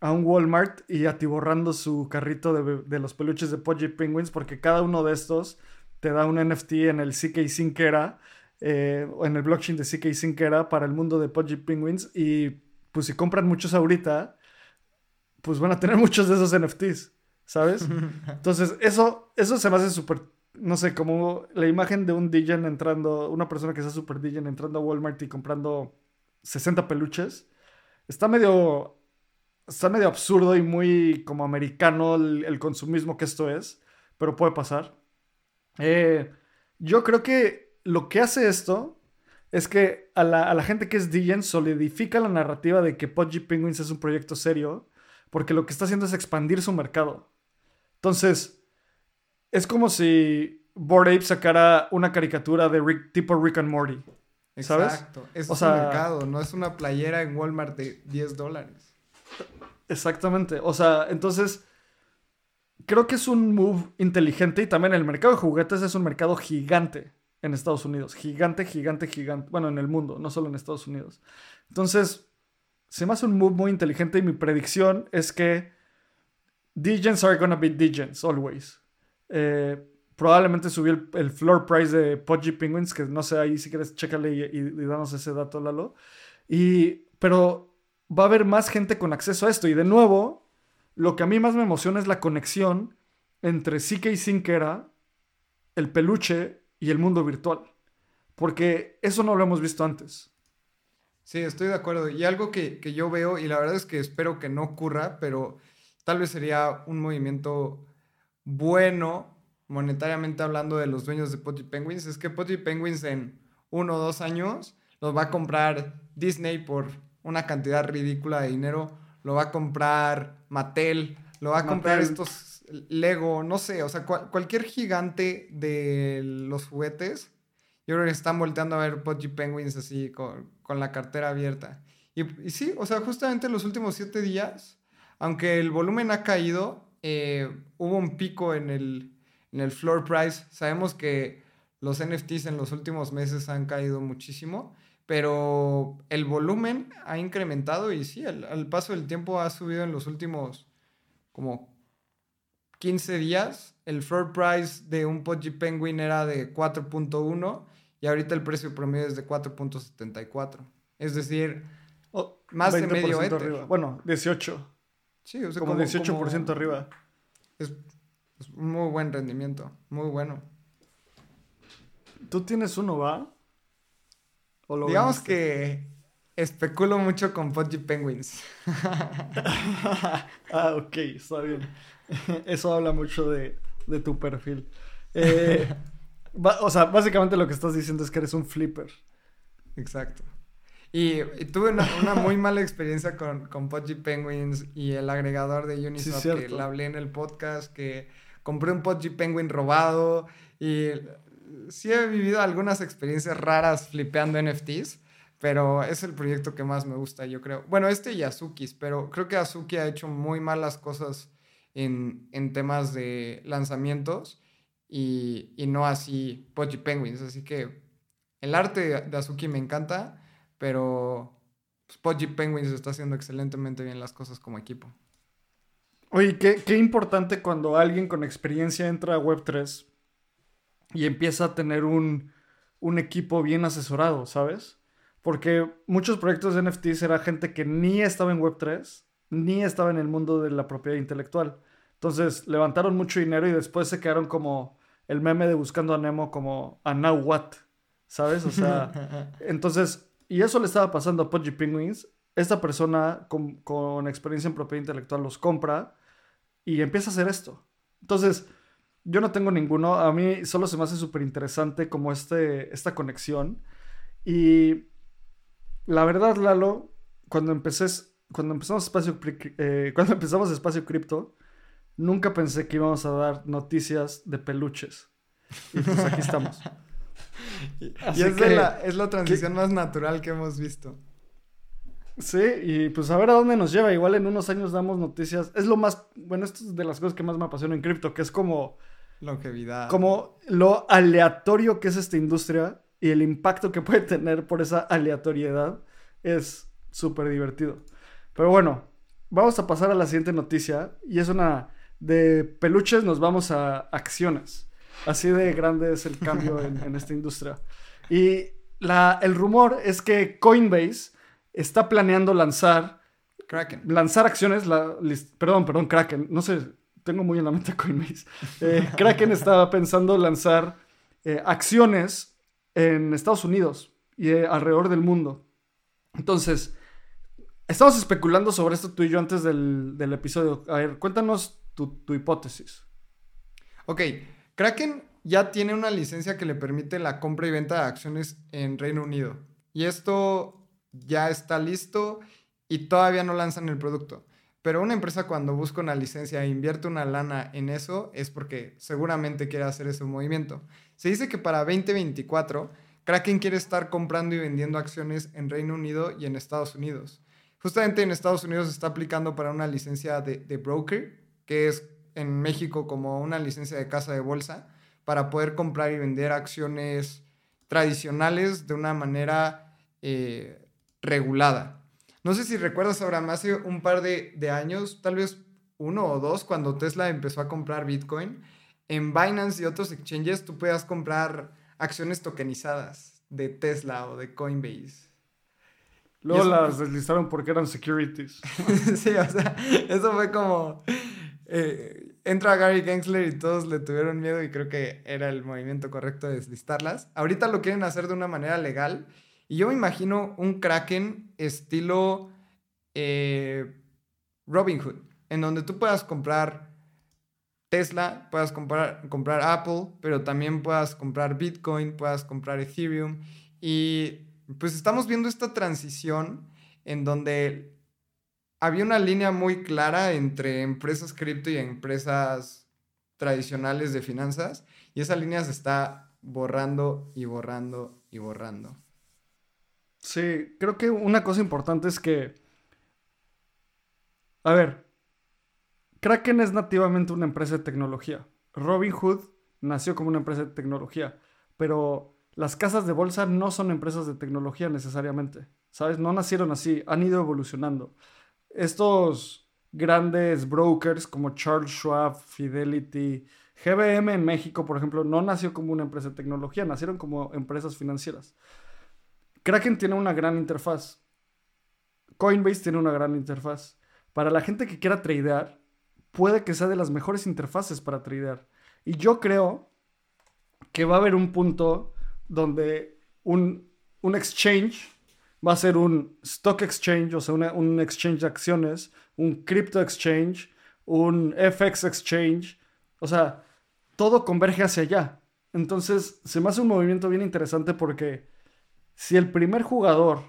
un Walmart y atiborrando su carrito de, los peluches de Pudgy Penguins porque cada uno de estos te da un NFT en el CK Syncera eh, en el blockchain de CK Syncera para el mundo de Pudgy Penguins y pues si compran muchos ahorita pues van a tener muchos de esos NFTs, ¿sabes? Entonces, eso, eso se me hace súper, no sé, como la imagen de un DJ entrando, una persona que sea súper DJ entrando a Walmart y comprando 60 peluches. Está medio, está medio absurdo y muy como americano el, consumismo que esto es, pero puede pasar. Eh, yo creo que lo que hace esto es que a la, a la gente que es DJ solidifica la narrativa de que Pudgy Penguins es un proyecto serio porque lo que está haciendo es expandir su mercado. Entonces, es como si Bored Ape sacara una caricatura de tipo Rick and Morty. ¿Sabes? Exacto. es un mercado, no es una playera en Walmart de 10 dólares. Exactamente. O sea, entonces, creo que es un move inteligente y también el mercado de juguetes es un mercado gigante. en Estados Unidos. Gigante, gigante, gigante. Bueno, en el mundo, no solo en Estados Unidos. Entonces, se me hace un move muy inteligente y mi predicción es que Degens are gonna be Degens, always. Eh, probablemente subió el, floor price de Pudgy Penguins, que no sé, ahí si quieres, chécale y, y, danos ese dato, Lalo. Y, pero va a haber más gente con acceso a esto. Y de nuevo, lo que a mí más me emociona es la conexión entre CK Sinkera, el peluche y el mundo virtual. Porque eso no lo hemos visto antes. Sí, estoy de acuerdo. Y algo que, yo veo, y la verdad es que espero que no ocurra, pero tal vez sería un movimiento bueno, monetariamente hablando de los dueños de Potty Penguins, es que Potty Penguins en uno o dos años los va a comprar Disney por una cantidad ridícula de dinero, lo va a comprar Mattel, lo va a comprar estos Lego, no sé, o sea, cualquier gigante de los juguetes, yo creo que están volteando a ver Pudgy Penguins así con, la cartera abierta. Y, sí, o sea, justamente en los últimos siete días, aunque el volumen ha caído, eh, hubo un pico en el, en el floor price. Sabemos que los NFTs en los últimos meses han caído muchísimo, pero el volumen ha incrementado y sí, al paso del tiempo ha subido en los últimos como 15 días, el floor price de un Pudgy Penguin era de 4.1 y ahorita el precio promedio es de 4.74. Es decir, más de medio arriba. Bueno, 18. Sí, o sea, como, 18% arriba. Es, un muy buen rendimiento, muy bueno. ¿Tú tienes uno, va? Digamos que especulo mucho con Pudgy Penguins. ah, ok, está bien. Eso habla mucho de, tu perfil. Eh, o sea, básicamente lo que estás diciendo es que eres un flipper. Exacto. Y, tuve una, muy mala experiencia con, con Pudgy Penguins y el agregador de Uniswap que le hablé en el podcast, que compré un Pudgy Penguin robado y sí he vivido algunas experiencias raras flipeando NFTs, pero es el proyecto que más me gusta, yo creo. Bueno, este y Azukis, pero creo que Azuki ha hecho muy malas cosas en, temas de lanzamientos y, no así Pudgy Penguins. Así que el arte de Azuki me encanta, pero pues, Penguins está haciendo excelentemente bien las cosas como equipo. Oye, qué, qué importante cuando alguien con experiencia entra a Web3 y empieza a tener un, un equipo bien asesorado, ¿sabes? Porque muchos proyectos de NFTs era gente que ni estaba en Web3, ni estaba en el mundo de la propiedad intelectual. Entonces levantaron mucho dinero y después se quedaron como el meme de buscando a Nemo como a now what, ¿sabes? O sea, entonces, y eso le estaba pasando a Pudgy Penguins. Esta persona con, experiencia en propiedad intelectual los compra y empieza a hacer esto. Entonces, yo no tengo ninguno. A mí solo se me hace súper interesante como este, esta conexión. Y la verdad, Lalo, cuando empecé, cuando empezamos espacio, eh, cuando empezamos espacio cripto, nunca pensé que íbamos a dar noticias de peluches. Y pues aquí estamos. y es, la, es, la, transición más natural que hemos visto. Sí, y pues a ver a dónde nos lleva. Igual en unos años damos noticias. Es lo más, bueno, esto es de las cosas que más me apasiona en cripto, que es como... Longevidad. Como lo aleatorio que es esta industria y el impacto que puede tener por esa aleatoriedad es súper divertido. Pero bueno, vamos a pasar a la siguiente noticia y es una de peluches nos vamos a acciones. Así de grande es el cambio en, esta industria. Y la, el rumor es que Coinbase está planeando lanzar... Kraken. Lanzar acciones, la, perdón, perdón, Kraken, no sé, tengo muy en la mente Coinbase. Eh, Kraken estaba pensando lanzar eh, acciones en Estados Unidos y eh, alrededor del mundo. Entonces, estamos especulando sobre esto tú y yo antes del, del episodio. A ver, cuéntanos tu, hipótesis. Ok, Kraken ya tiene una licencia que le permite la compra y venta de acciones en Reino Unido. Y esto ya está listo y todavía no lanzan el producto. Pero una empresa cuando busca una licencia e invierte una lana en eso es porque seguramente quiere hacer ese movimiento. Se dice que para 2024 Kraken quiere estar comprando y vendiendo acciones en Reino Unido y en Estados Unidos. Justamente en Estados Unidos se está aplicando para una licencia de, broker que es en México como una licencia de casa de bolsa para poder comprar y vender acciones tradicionales de una manera eh, regulada. No sé si recuerdas, ahora, hace un par de, de años, tal vez uno o dos, cuando Tesla empezó a comprar Bitcoin, en Binance y otros exchanges tú puedas comprar acciones tokenizadas de Tesla o de Coinbase. Luego las deslistaron porque eran securities. sí, o sea, eso fue como... Eh, entra Gary Gensler y todos le tuvieron miedo y creo que era el movimiento correcto de deslistarlas. Ahorita lo quieren hacer de una manera legal y yo me imagino un Kraken estilo eh, Robinhood, en donde tú puedas comprar Tesla, puedas comprar, comprar Apple, pero también puedas comprar Bitcoin, puedas comprar Ethereum. Y pues estamos viendo esta transición en donde había una línea muy clara entre empresas cripto y empresas tradicionales de finanzas y esa línea se está borrando y borrando y borrando. Sí, creo que una cosa importante es que, a ver, Kraken es nativamente una empresa de tecnología. Robinhood nació como una empresa de tecnología, pero las casas de bolsa no son empresas de tecnología necesariamente, ¿sabes? No nacieron así, han ido evolucionando. Estos grandes brokers como Charles Schwab, Fidelity, GBM en México, por ejemplo, no nació como una empresa de tecnología, nacieron como empresas financieras. Kraken tiene una gran interfaz. Coinbase tiene una gran interfaz. Para la gente que quiera tradear, puede que sea de las mejores interfaces para tradear. Y yo creo que va a haber un punto donde un, exchange va a ser un stock exchange, o sea, un exchange de acciones, un crypto exchange, un FX exchange. O sea, todo converge hacia allá. Entonces, se me hace un movimiento bien interesante porque si el primer jugador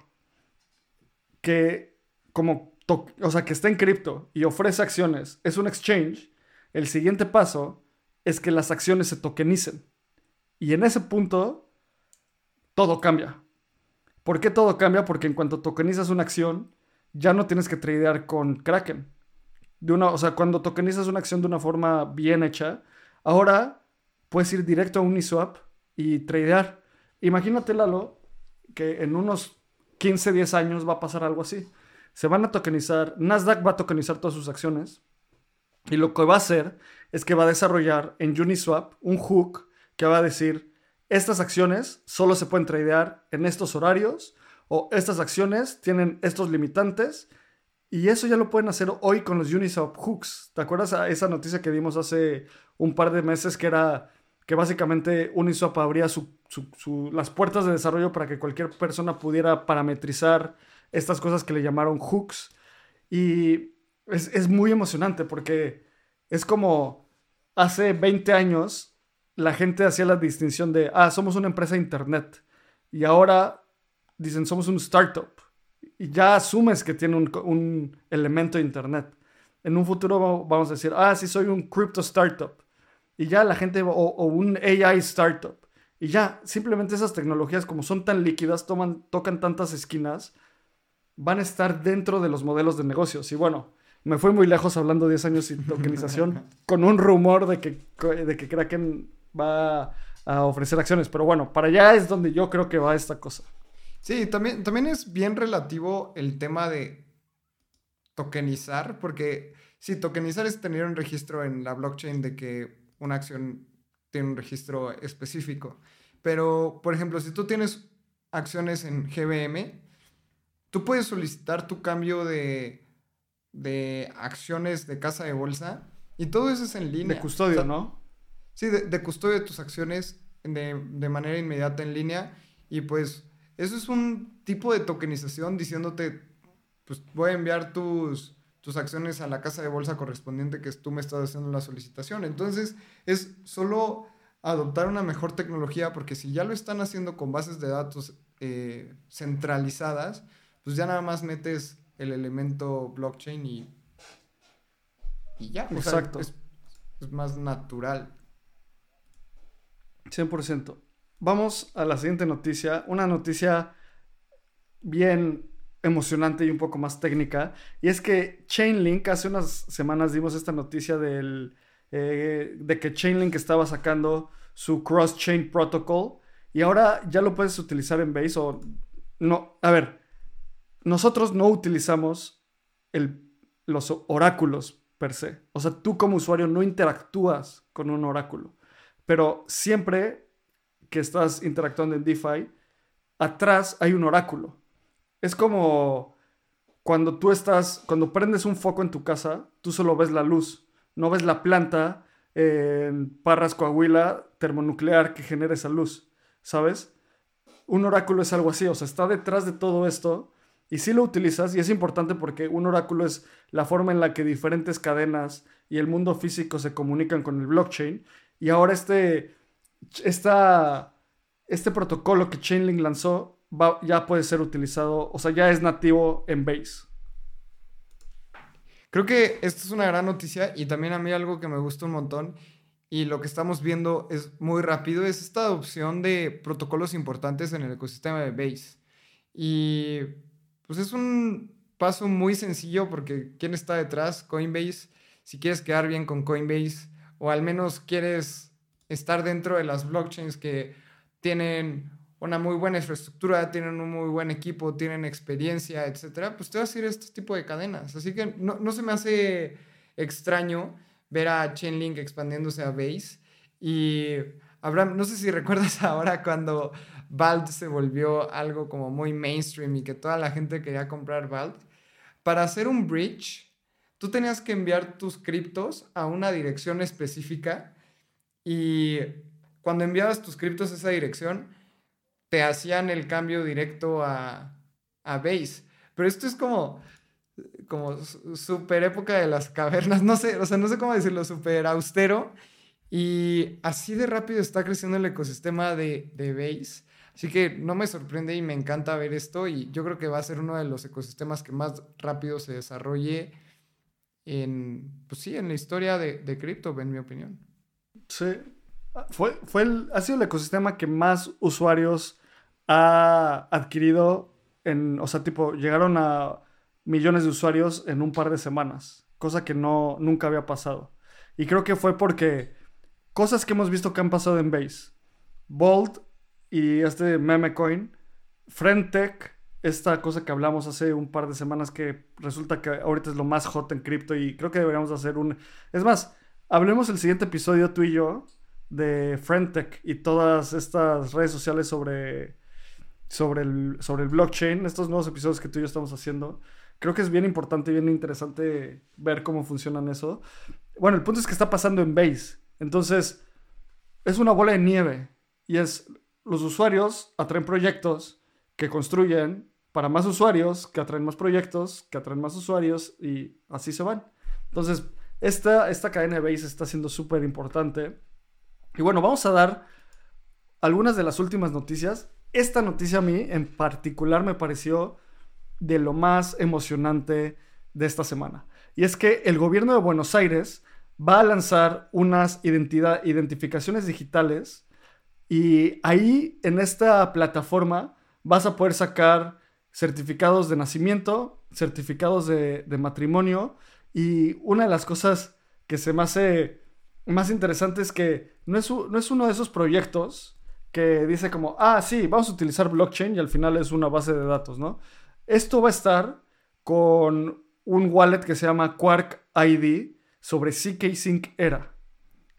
que como o sea, que está en cripto y ofrece acciones es un exchange, el siguiente paso es que las acciones se tokenicen. Y en ese punto todo cambia. ¿Por qué todo cambia? Porque en cuanto tokenizas una acción, ya no tienes que tradear con Kraken. De una, o sea, cuando tokenizas una acción de una forma bien hecha, ahora puedes ir directo a Uniswap y tradear. Imagínate, Lalo, que en unos 15, 10 años va a pasar algo así. Se van a tokenizar, Nasdaq va a tokenizar todas sus acciones y lo que va a hacer es que va a desarrollar en Uniswap un hook que va a decir, estas acciones solo se pueden tradear en estos horarios o estas acciones tienen estos limitantes y eso ya lo pueden hacer hoy con los Uniswap hooks. ¿Te acuerdas a esa noticia que dimos hace un par de meses que era que básicamente Uniswap abría las puertas de desarrollo para que cualquier persona pudiera parametrizar estas cosas que le llamaron hooks. Y es, muy emocionante porque es como hace 20 años la gente hacía la distinción de, ah, somos una empresa de Internet. Y ahora dicen, somos un startup. Y ya asumes que tiene un, un elemento de Internet. En un futuro vamos a decir, ah, sí, soy un crypto startup y ya la gente, o, un AI startup, y ya, simplemente esas tecnologías como son tan líquidas, toman, tocan tantas esquinas, van a estar dentro de los modelos de negocios. Y bueno, me fui muy lejos hablando de 10 años sin tokenización, con un rumor de que, de que Kraken va a ofrecer acciones, pero bueno, para allá es donde yo creo que va esta cosa. Sí, también, también es bien relativo el tema de tokenizar, porque sí, tokenizar es tener un registro en la blockchain de que una acción tiene un registro específico. Pero, por ejemplo, si tú tienes acciones en GBM, tú puedes solicitar tu cambio de, de acciones de casa de bolsa y todo eso es en línea. De custodio, ¿no? Sí, de, custodio de tus acciones de, de manera inmediata en línea y pues eso es un tipo de tokenización diciéndote, pues voy a enviar tus tus acciones a la casa de bolsa correspondiente que tú me estás haciendo la solicitación. Entonces, es solo adoptar una mejor tecnología, porque si ya lo están haciendo con bases de datos eh, centralizadas, pues ya nada más metes el elemento blockchain y, y ya. Exacto. es, es más natural. 100%. Vamos a la siguiente noticia. Una noticia bien emocionante y un poco más técnica. Y es que Chainlink, hace unas semanas dimos esta noticia del, eh, de que Chainlink estaba sacando su cross-chain protocol Y ahora ya lo puedes utilizar en Base o no. A ver, nosotros no utilizamos el, los oráculos per se. O sea, tú como usuario no interactúas con un oráculo. Pero siempre que estás interactuando en DeFi, atrás hay un oráculo. Es como cuando tú estás, cuando prendes un foco en tu casa, tú solo ves la luz, no ves la planta en Parras, Coahuila, termonuclear que genera esa luz, ¿sabes? Un oráculo es algo así, o sea, está detrás de todo esto y si lo utilizas y es importante porque un oráculo es la forma en la que diferentes cadenas y el mundo físico se comunican con el blockchain y ahora este, esta, este protocolo que Chainlink lanzó ya puede ser utilizado, o sea, ya es nativo en Base. Creo que esto es una gran noticia y también a mí algo que me gusta un montón y lo que estamos viendo es muy rápido, es esta adopción de protocolos importantes en el ecosistema de Base. Y pues es un paso muy sencillo porque ¿quién está detrás? Coinbase. Si quieres quedar bien con Coinbase o al menos quieres estar dentro de las blockchains que tienen una muy buena infraestructura, tienen un muy buen equipo, tienen experiencia, etcétera, pues te vas a ir a este tipo de cadenas. Así que no, no se me hace extraño ver a Chainlink expandiéndose a Base. Y Abraham, no sé si recuerdas ahora cuando Vault se volvió algo como muy mainstream y que toda la gente quería comprar Vault. Para hacer un bridge, tú tenías que enviar tus criptos a una dirección específica y cuando enviabas tus criptos a esa dirección, te hacían el cambio directo a, a Base. Pero esto es como, como super época de las cavernas, no sé, o sea, no sé cómo decirlo, súper austero. Y así de rápido está creciendo el ecosistema de, de Base. Así que no me sorprende y me encanta ver esto y yo creo que va a ser uno de los ecosistemas que más rápido se desarrolle en, pues sí, en la historia de, de cripto, en mi opinión. Sí, fue, fue el, ha sido el ecosistema que más usuarios ha adquirido en, o sea, tipo, llegaron a millones de usuarios en un par de semanas, cosa que no, nunca había pasado. Y creo que fue porque cosas que hemos visto que han pasado en Base, Bolt y este meme coin, Frentech, esta cosa que hablamos hace un par de semanas que resulta que ahorita es lo más hot en cripto y creo que deberíamos hacer un... Es más, hablemos el siguiente episodio tú y yo de Frentech y todas estas redes sociales sobre sobre el, sobre el blockchain, estos nuevos episodios que tú y yo estamos haciendo. Creo que es bien importante y bien interesante ver cómo funcionan eso. Bueno, el punto es que está pasando en Base. Entonces, es una bola de nieve. Y es, los usuarios atraen proyectos que construyen para más usuarios, que atraen más proyectos, que atraen más usuarios y así se van. Entonces, esta, esta cadena de Base está siendo súper importante. Y bueno, vamos a dar algunas de las últimas noticias esta noticia a mí en particular me pareció de lo más emocionante de esta semana. Y es que el gobierno de Buenos Aires va a lanzar unas identificaciones digitales y ahí en esta plataforma vas a poder sacar certificados de nacimiento, certificados de, matrimonio y una de las cosas que se me hace más interesante es que no es, no es uno de esos proyectos que dice como, ah, sí, vamos a utilizar blockchain y al final es una base de datos, ¿no? Esto va a estar con un wallet que se llama Quark ID sobre CK Sync Era.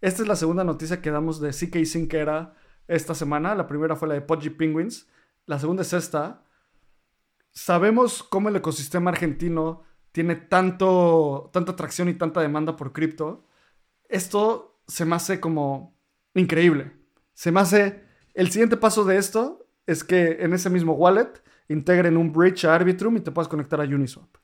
Esta es la segunda noticia que damos de CK Sync Era esta semana. La primera fue la de Pudgy Penguins. La segunda es esta. Sabemos cómo el ecosistema argentino tiene tanto, tanta atracción y tanta demanda por cripto. Esto se me hace como increíble. Se me hace el siguiente paso de esto es que en ese mismo wallet integren un bridge a Arbitrum y te puedas conectar a Uniswap.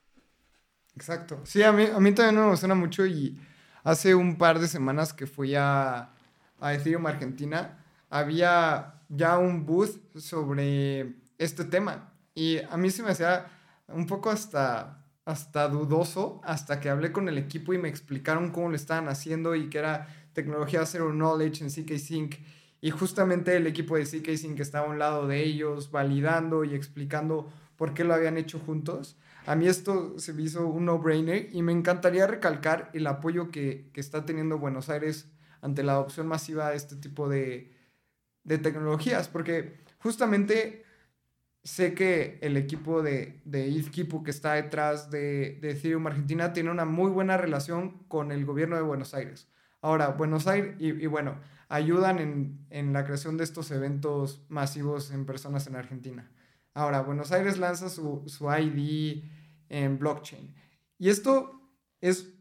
Exacto. Sí, a mí, a mí también me emociona mucho y hace un par de semanas que fui a, a Ethereum Argentina, había ya un booth sobre este tema. Y a mí se me hacía un poco hasta, hasta dudoso hasta que hablé con el equipo y me explicaron cómo lo estaban haciendo y que era tecnología Zero Knowledge en CK Sync y justamente el equipo de CK que estaba a un lado de ellos, validando y explicando por qué lo habían hecho juntos. A mí esto se me hizo un no-brainer y me encantaría recalcar el apoyo que, está teniendo Buenos Aires ante la adopción masiva de este tipo de, de tecnologías, porque justamente sé que el equipo de, de Izquipu que está detrás de, de Ethereum Argentina tiene una muy buena relación con el gobierno de Buenos Aires. Ahora, Buenos Aires, y, bueno, ayudan en, en, la creación de estos eventos masivos en personas en Argentina. Ahora, Buenos Aires lanza su, su ID en blockchain. Y esto es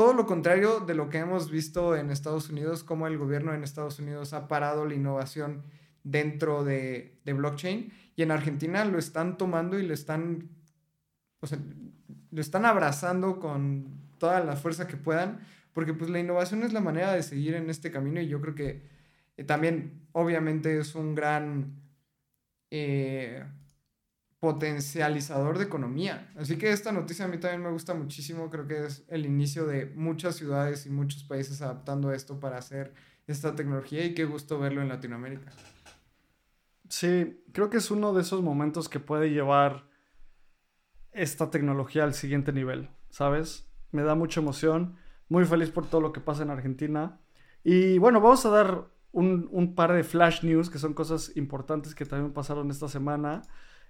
todo lo contrario de lo que hemos visto en Estados Unidos, como el gobierno en Estados Unidos ha parado la innovación dentro de, blockchain y en Argentina lo están tomando y lo están, o sea, lo están abrazando con toda la fuerza que puedan, porque pues la innovación es la manera de seguir en este camino y yo creo que eh, también obviamente es un gran eh, potencializador de economía. Así que esta noticia a mí también me gusta muchísimo, creo que es el inicio de muchas ciudades y muchos países adaptando esto para hacer esta tecnología y qué gusto verlo en Latinoamérica. Sí, creo que es uno de esos momentos que puede llevar esta tecnología al siguiente nivel, ¿sabes? Me da mucha emoción, muy feliz por todo lo que pasa en Argentina. Y bueno, vamos a dar un, par de flash news, que son cosas importantes que también pasaron esta semana.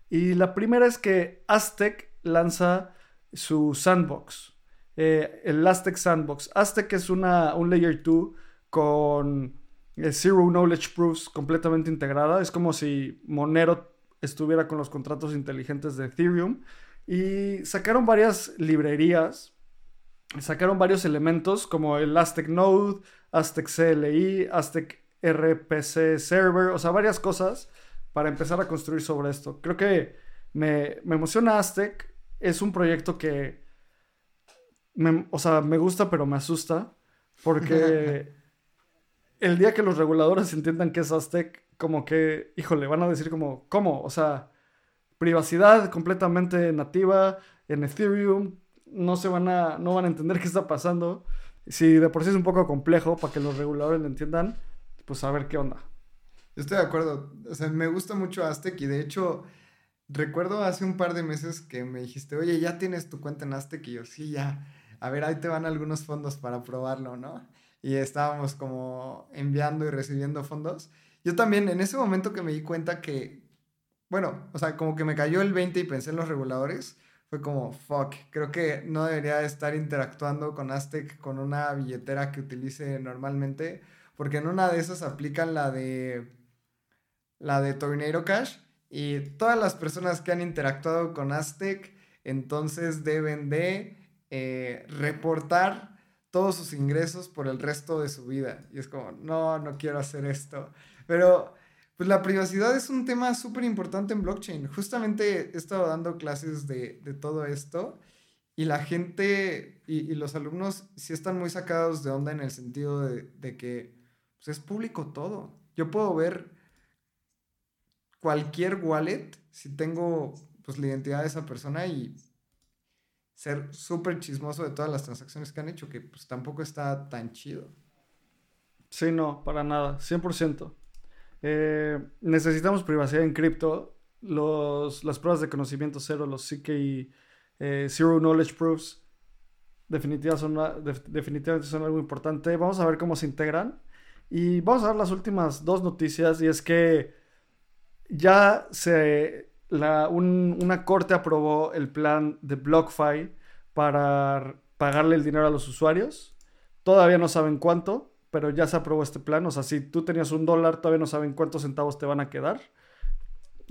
Y la primera es que Aztec lanza su sandbox, eh, el Aztec Sandbox. Aztec es una, un layer 2 con Zero Knowledge Proofs completamente integrada. Es como si Monero estuviera con los contratos inteligentes de Ethereum. Y sacaron varias librerías, sacaron varios elementos como el Aztec Node, Aztec CLI, Aztec RPC Server, o sea, varias cosas para empezar a construir sobre esto. Creo que me, emociona Aztec. Es un proyecto que, o sea, me gusta pero me asusta porque el día que los reguladores entiendan que es Aztec, como que, híjole, van a decir como, ¿cómo? O sea, privacidad completamente nativa en Ethereum, no se van a, no van a entender qué está pasando. Si de por sí es un poco complejo para que los reguladores lo entiendan, pues a ver qué onda. Estoy de acuerdo. O sea, me gusta mucho Aztec y de hecho, recuerdo hace un par de meses que me dijiste, oye, ya tienes tu cuenta en Aztec y yo, sí, ya. A ver, ahí te van algunos fondos para probarlo, ¿no? y estábamos como enviando y recibiendo fondos. Yo también en ese momento que me di cuenta que, bueno, o sea, como que me cayó el 20 y pensé en los reguladores, fue como, fuck, creo que no debería estar interactuando con Aztec con una billetera que utilice normalmente, porque en una de esas aplican la de la de Tornado Cash y todas las personas que han interactuado con Aztec entonces deben de eh, reportar todos sus ingresos por el resto de su vida. Y es como, no, no quiero hacer esto. Pero, pues la privacidad es un tema súper importante en blockchain. Justamente he estado dando clases de, todo esto y la gente y, los alumnos sí están muy sacados de onda en el sentido de, que pues, es público todo. Yo puedo ver cualquier wallet si tengo pues la identidad de esa persona y ser súper chismoso de todas las transacciones que han hecho, que pues tampoco está tan chido. Sí, no, para nada, 100%. Eh, necesitamos privacidad en cripto. las pruebas de conocimiento cero, los CK eh, Zero Knowledge Proofs, definitivamente son algo importante. Vamos a ver cómo se integran. Y vamos a ver las últimas dos noticias. Y es que ya se una corte aprobó el plan de BlockFi para pagarle el dinero a los usuarios. Todavía no saben cuánto, pero ya se aprobó este plan. O sea, si tú tenías un dólar, todavía no saben cuántos centavos te van a quedar.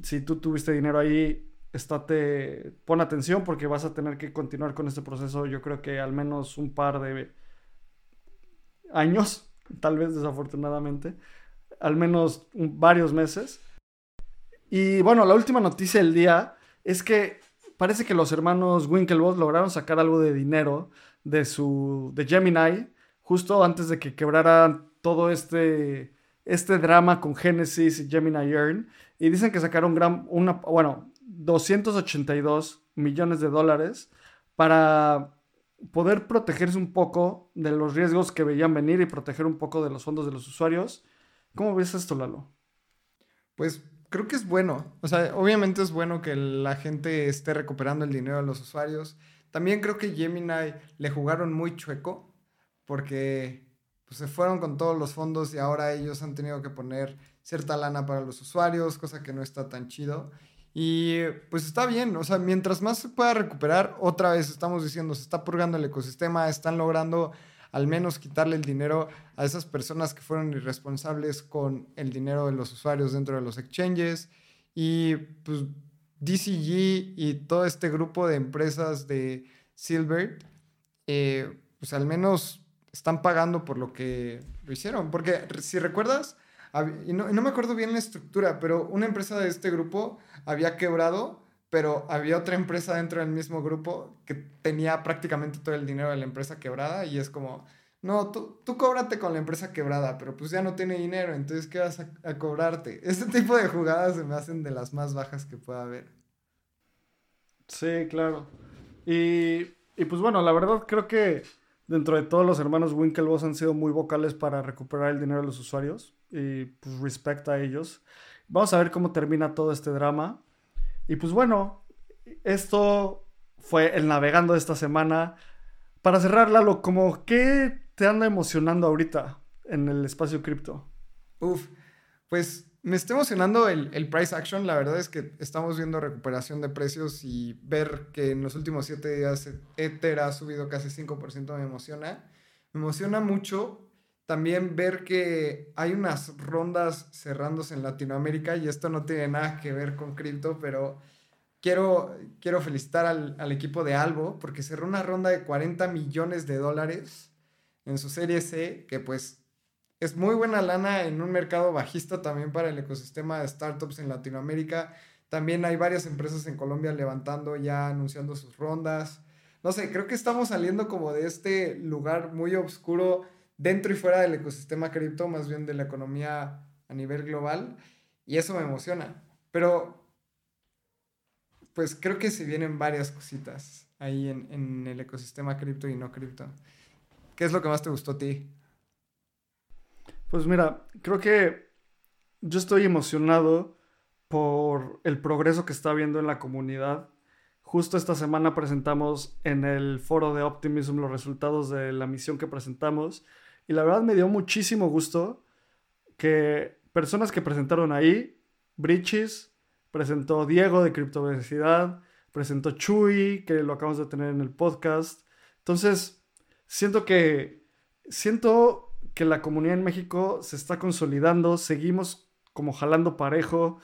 Si tú tuviste dinero ahí, estate, pon atención porque vas a tener que continuar con este proceso. Yo creo que al menos un par de años, tal vez desafortunadamente, al menos varios meses. Y bueno, la última noticia del día es que parece que los hermanos Winklevoss lograron sacar algo de dinero de su de Gemini justo antes de que quebraran todo este este drama con Genesis y Gemini Earn y dicen que sacaron gran una bueno 282 millones de dólares para poder protegerse un poco de los riesgos que veían venir y proteger un poco de los fondos de los usuarios. ¿Cómo ves esto, Lalo? Pues creo que es bueno. O sea, obviamente es bueno que la gente esté recuperando el dinero de los usuarios. También creo que Gemini le jugaron muy chueco porque pues se fueron con todos los fondos y ahora ellos han tenido que poner cierta lana para los usuarios, cosa que no está tan chido. Y pues está bien, o sea, mientras más se pueda recuperar, otra vez estamos diciendo, se está purgando el ecosistema, están logrando al menos quitarle el dinero a esas personas que fueron irresponsables con el dinero de los usuarios dentro de los exchanges. Y pues DCG y todo este grupo de empresas de Silver, eh, pues al menos están pagando por lo que lo hicieron. Porque si recuerdas, y no, me acuerdo bien la estructura, pero una empresa de este grupo había quebrado, pero había otra empresa dentro del mismo grupo que tenía prácticamente todo el dinero de la empresa quebrada y es como, no, tú, tú cóbrate con la empresa quebrada, pero pues ya no tiene dinero, entonces ¿qué vas a, cobrarte? Este tipo de jugadas se me hacen de las más bajas que pueda haber. Sí, claro. Y, y pues bueno, la verdad creo que dentro de todos los hermanos Winklevoss han sido muy vocales para recuperar el dinero de los usuarios y pues respecta a ellos. Vamos a ver cómo termina todo este drama. Y pues bueno, esto fue el navegando de esta semana. Para cerrar, Lalo, como ¿qué te anda emocionando ahorita en el espacio cripto? Uf, pues me está emocionando el, price action. La verdad es que estamos viendo recuperación de precios y ver que en los últimos siete días Ether ha subido casi 5% me emociona. Me emociona mucho también ver que hay unas rondas cerrándose en Latinoamérica y esto no tiene nada que ver con cripto, pero quiero, quiero felicitar al, al, equipo de Albo porque cerró una ronda de 40 millones de dólares en su serie C, que pues es muy buena lana en un mercado bajista también para el ecosistema de startups en Latinoamérica. También hay varias empresas en Colombia levantando ya, anunciando sus rondas. No sé, creo que estamos saliendo como de este lugar muy oscuro dentro y fuera del ecosistema cripto, más bien de la economía a nivel global, y eso me emociona. Pero, pues creo que se vienen varias cositas ahí en, en el ecosistema cripto y no cripto. ¿Qué es lo que más te gustó a ti? Pues mira, creo que yo estoy emocionado por el progreso que está habiendo en la comunidad. Justo esta semana presentamos en el foro de Optimism los resultados de la misión que presentamos y la verdad me dio muchísimo gusto que personas que presentaron ahí, Brichis, presentó Diego de Criptovelocidad, presentó Chuy, que lo acabamos de tener en el podcast. Entonces, siento que, siento que la comunidad en México se está consolidando, seguimos como jalando parejo.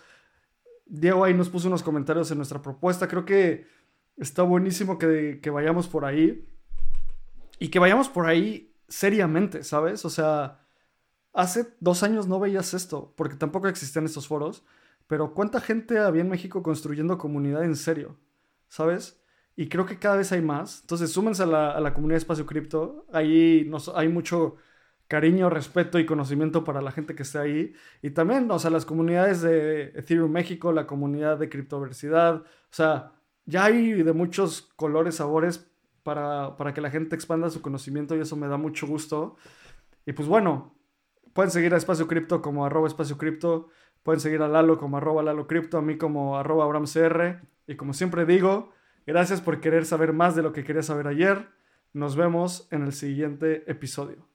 Diego ahí nos puso unos comentarios en nuestra propuesta. Creo que está buenísimo que, vayamos por ahí. Y que vayamos por ahí seriamente, ¿sabes? O sea, hace dos años no veías esto, porque tampoco existían estos foros, pero ¿cuánta gente había en México construyendo comunidad en serio? ¿Sabes? Y creo que cada vez hay más. Entonces, súmense a la, a la comunidad de Espacio Cripto. Ahí nos, hay mucho cariño, respeto y conocimiento para la gente que está ahí. Y también, o sea, las comunidades de Ethereum México, la comunidad de Criptoversidad. O sea, ya hay de muchos colores, sabores para, que la gente expanda su conocimiento y eso me da mucho gusto. Y pues bueno, pueden seguir a Espacio Cripto como arroba Espacio Cripto, pueden seguir a Lalo como arroba Lalo Cripto, a mí como arroba AbramCR. Y como siempre digo, gracias por querer saber más de lo que querías saber ayer. Nos vemos en el siguiente episodio.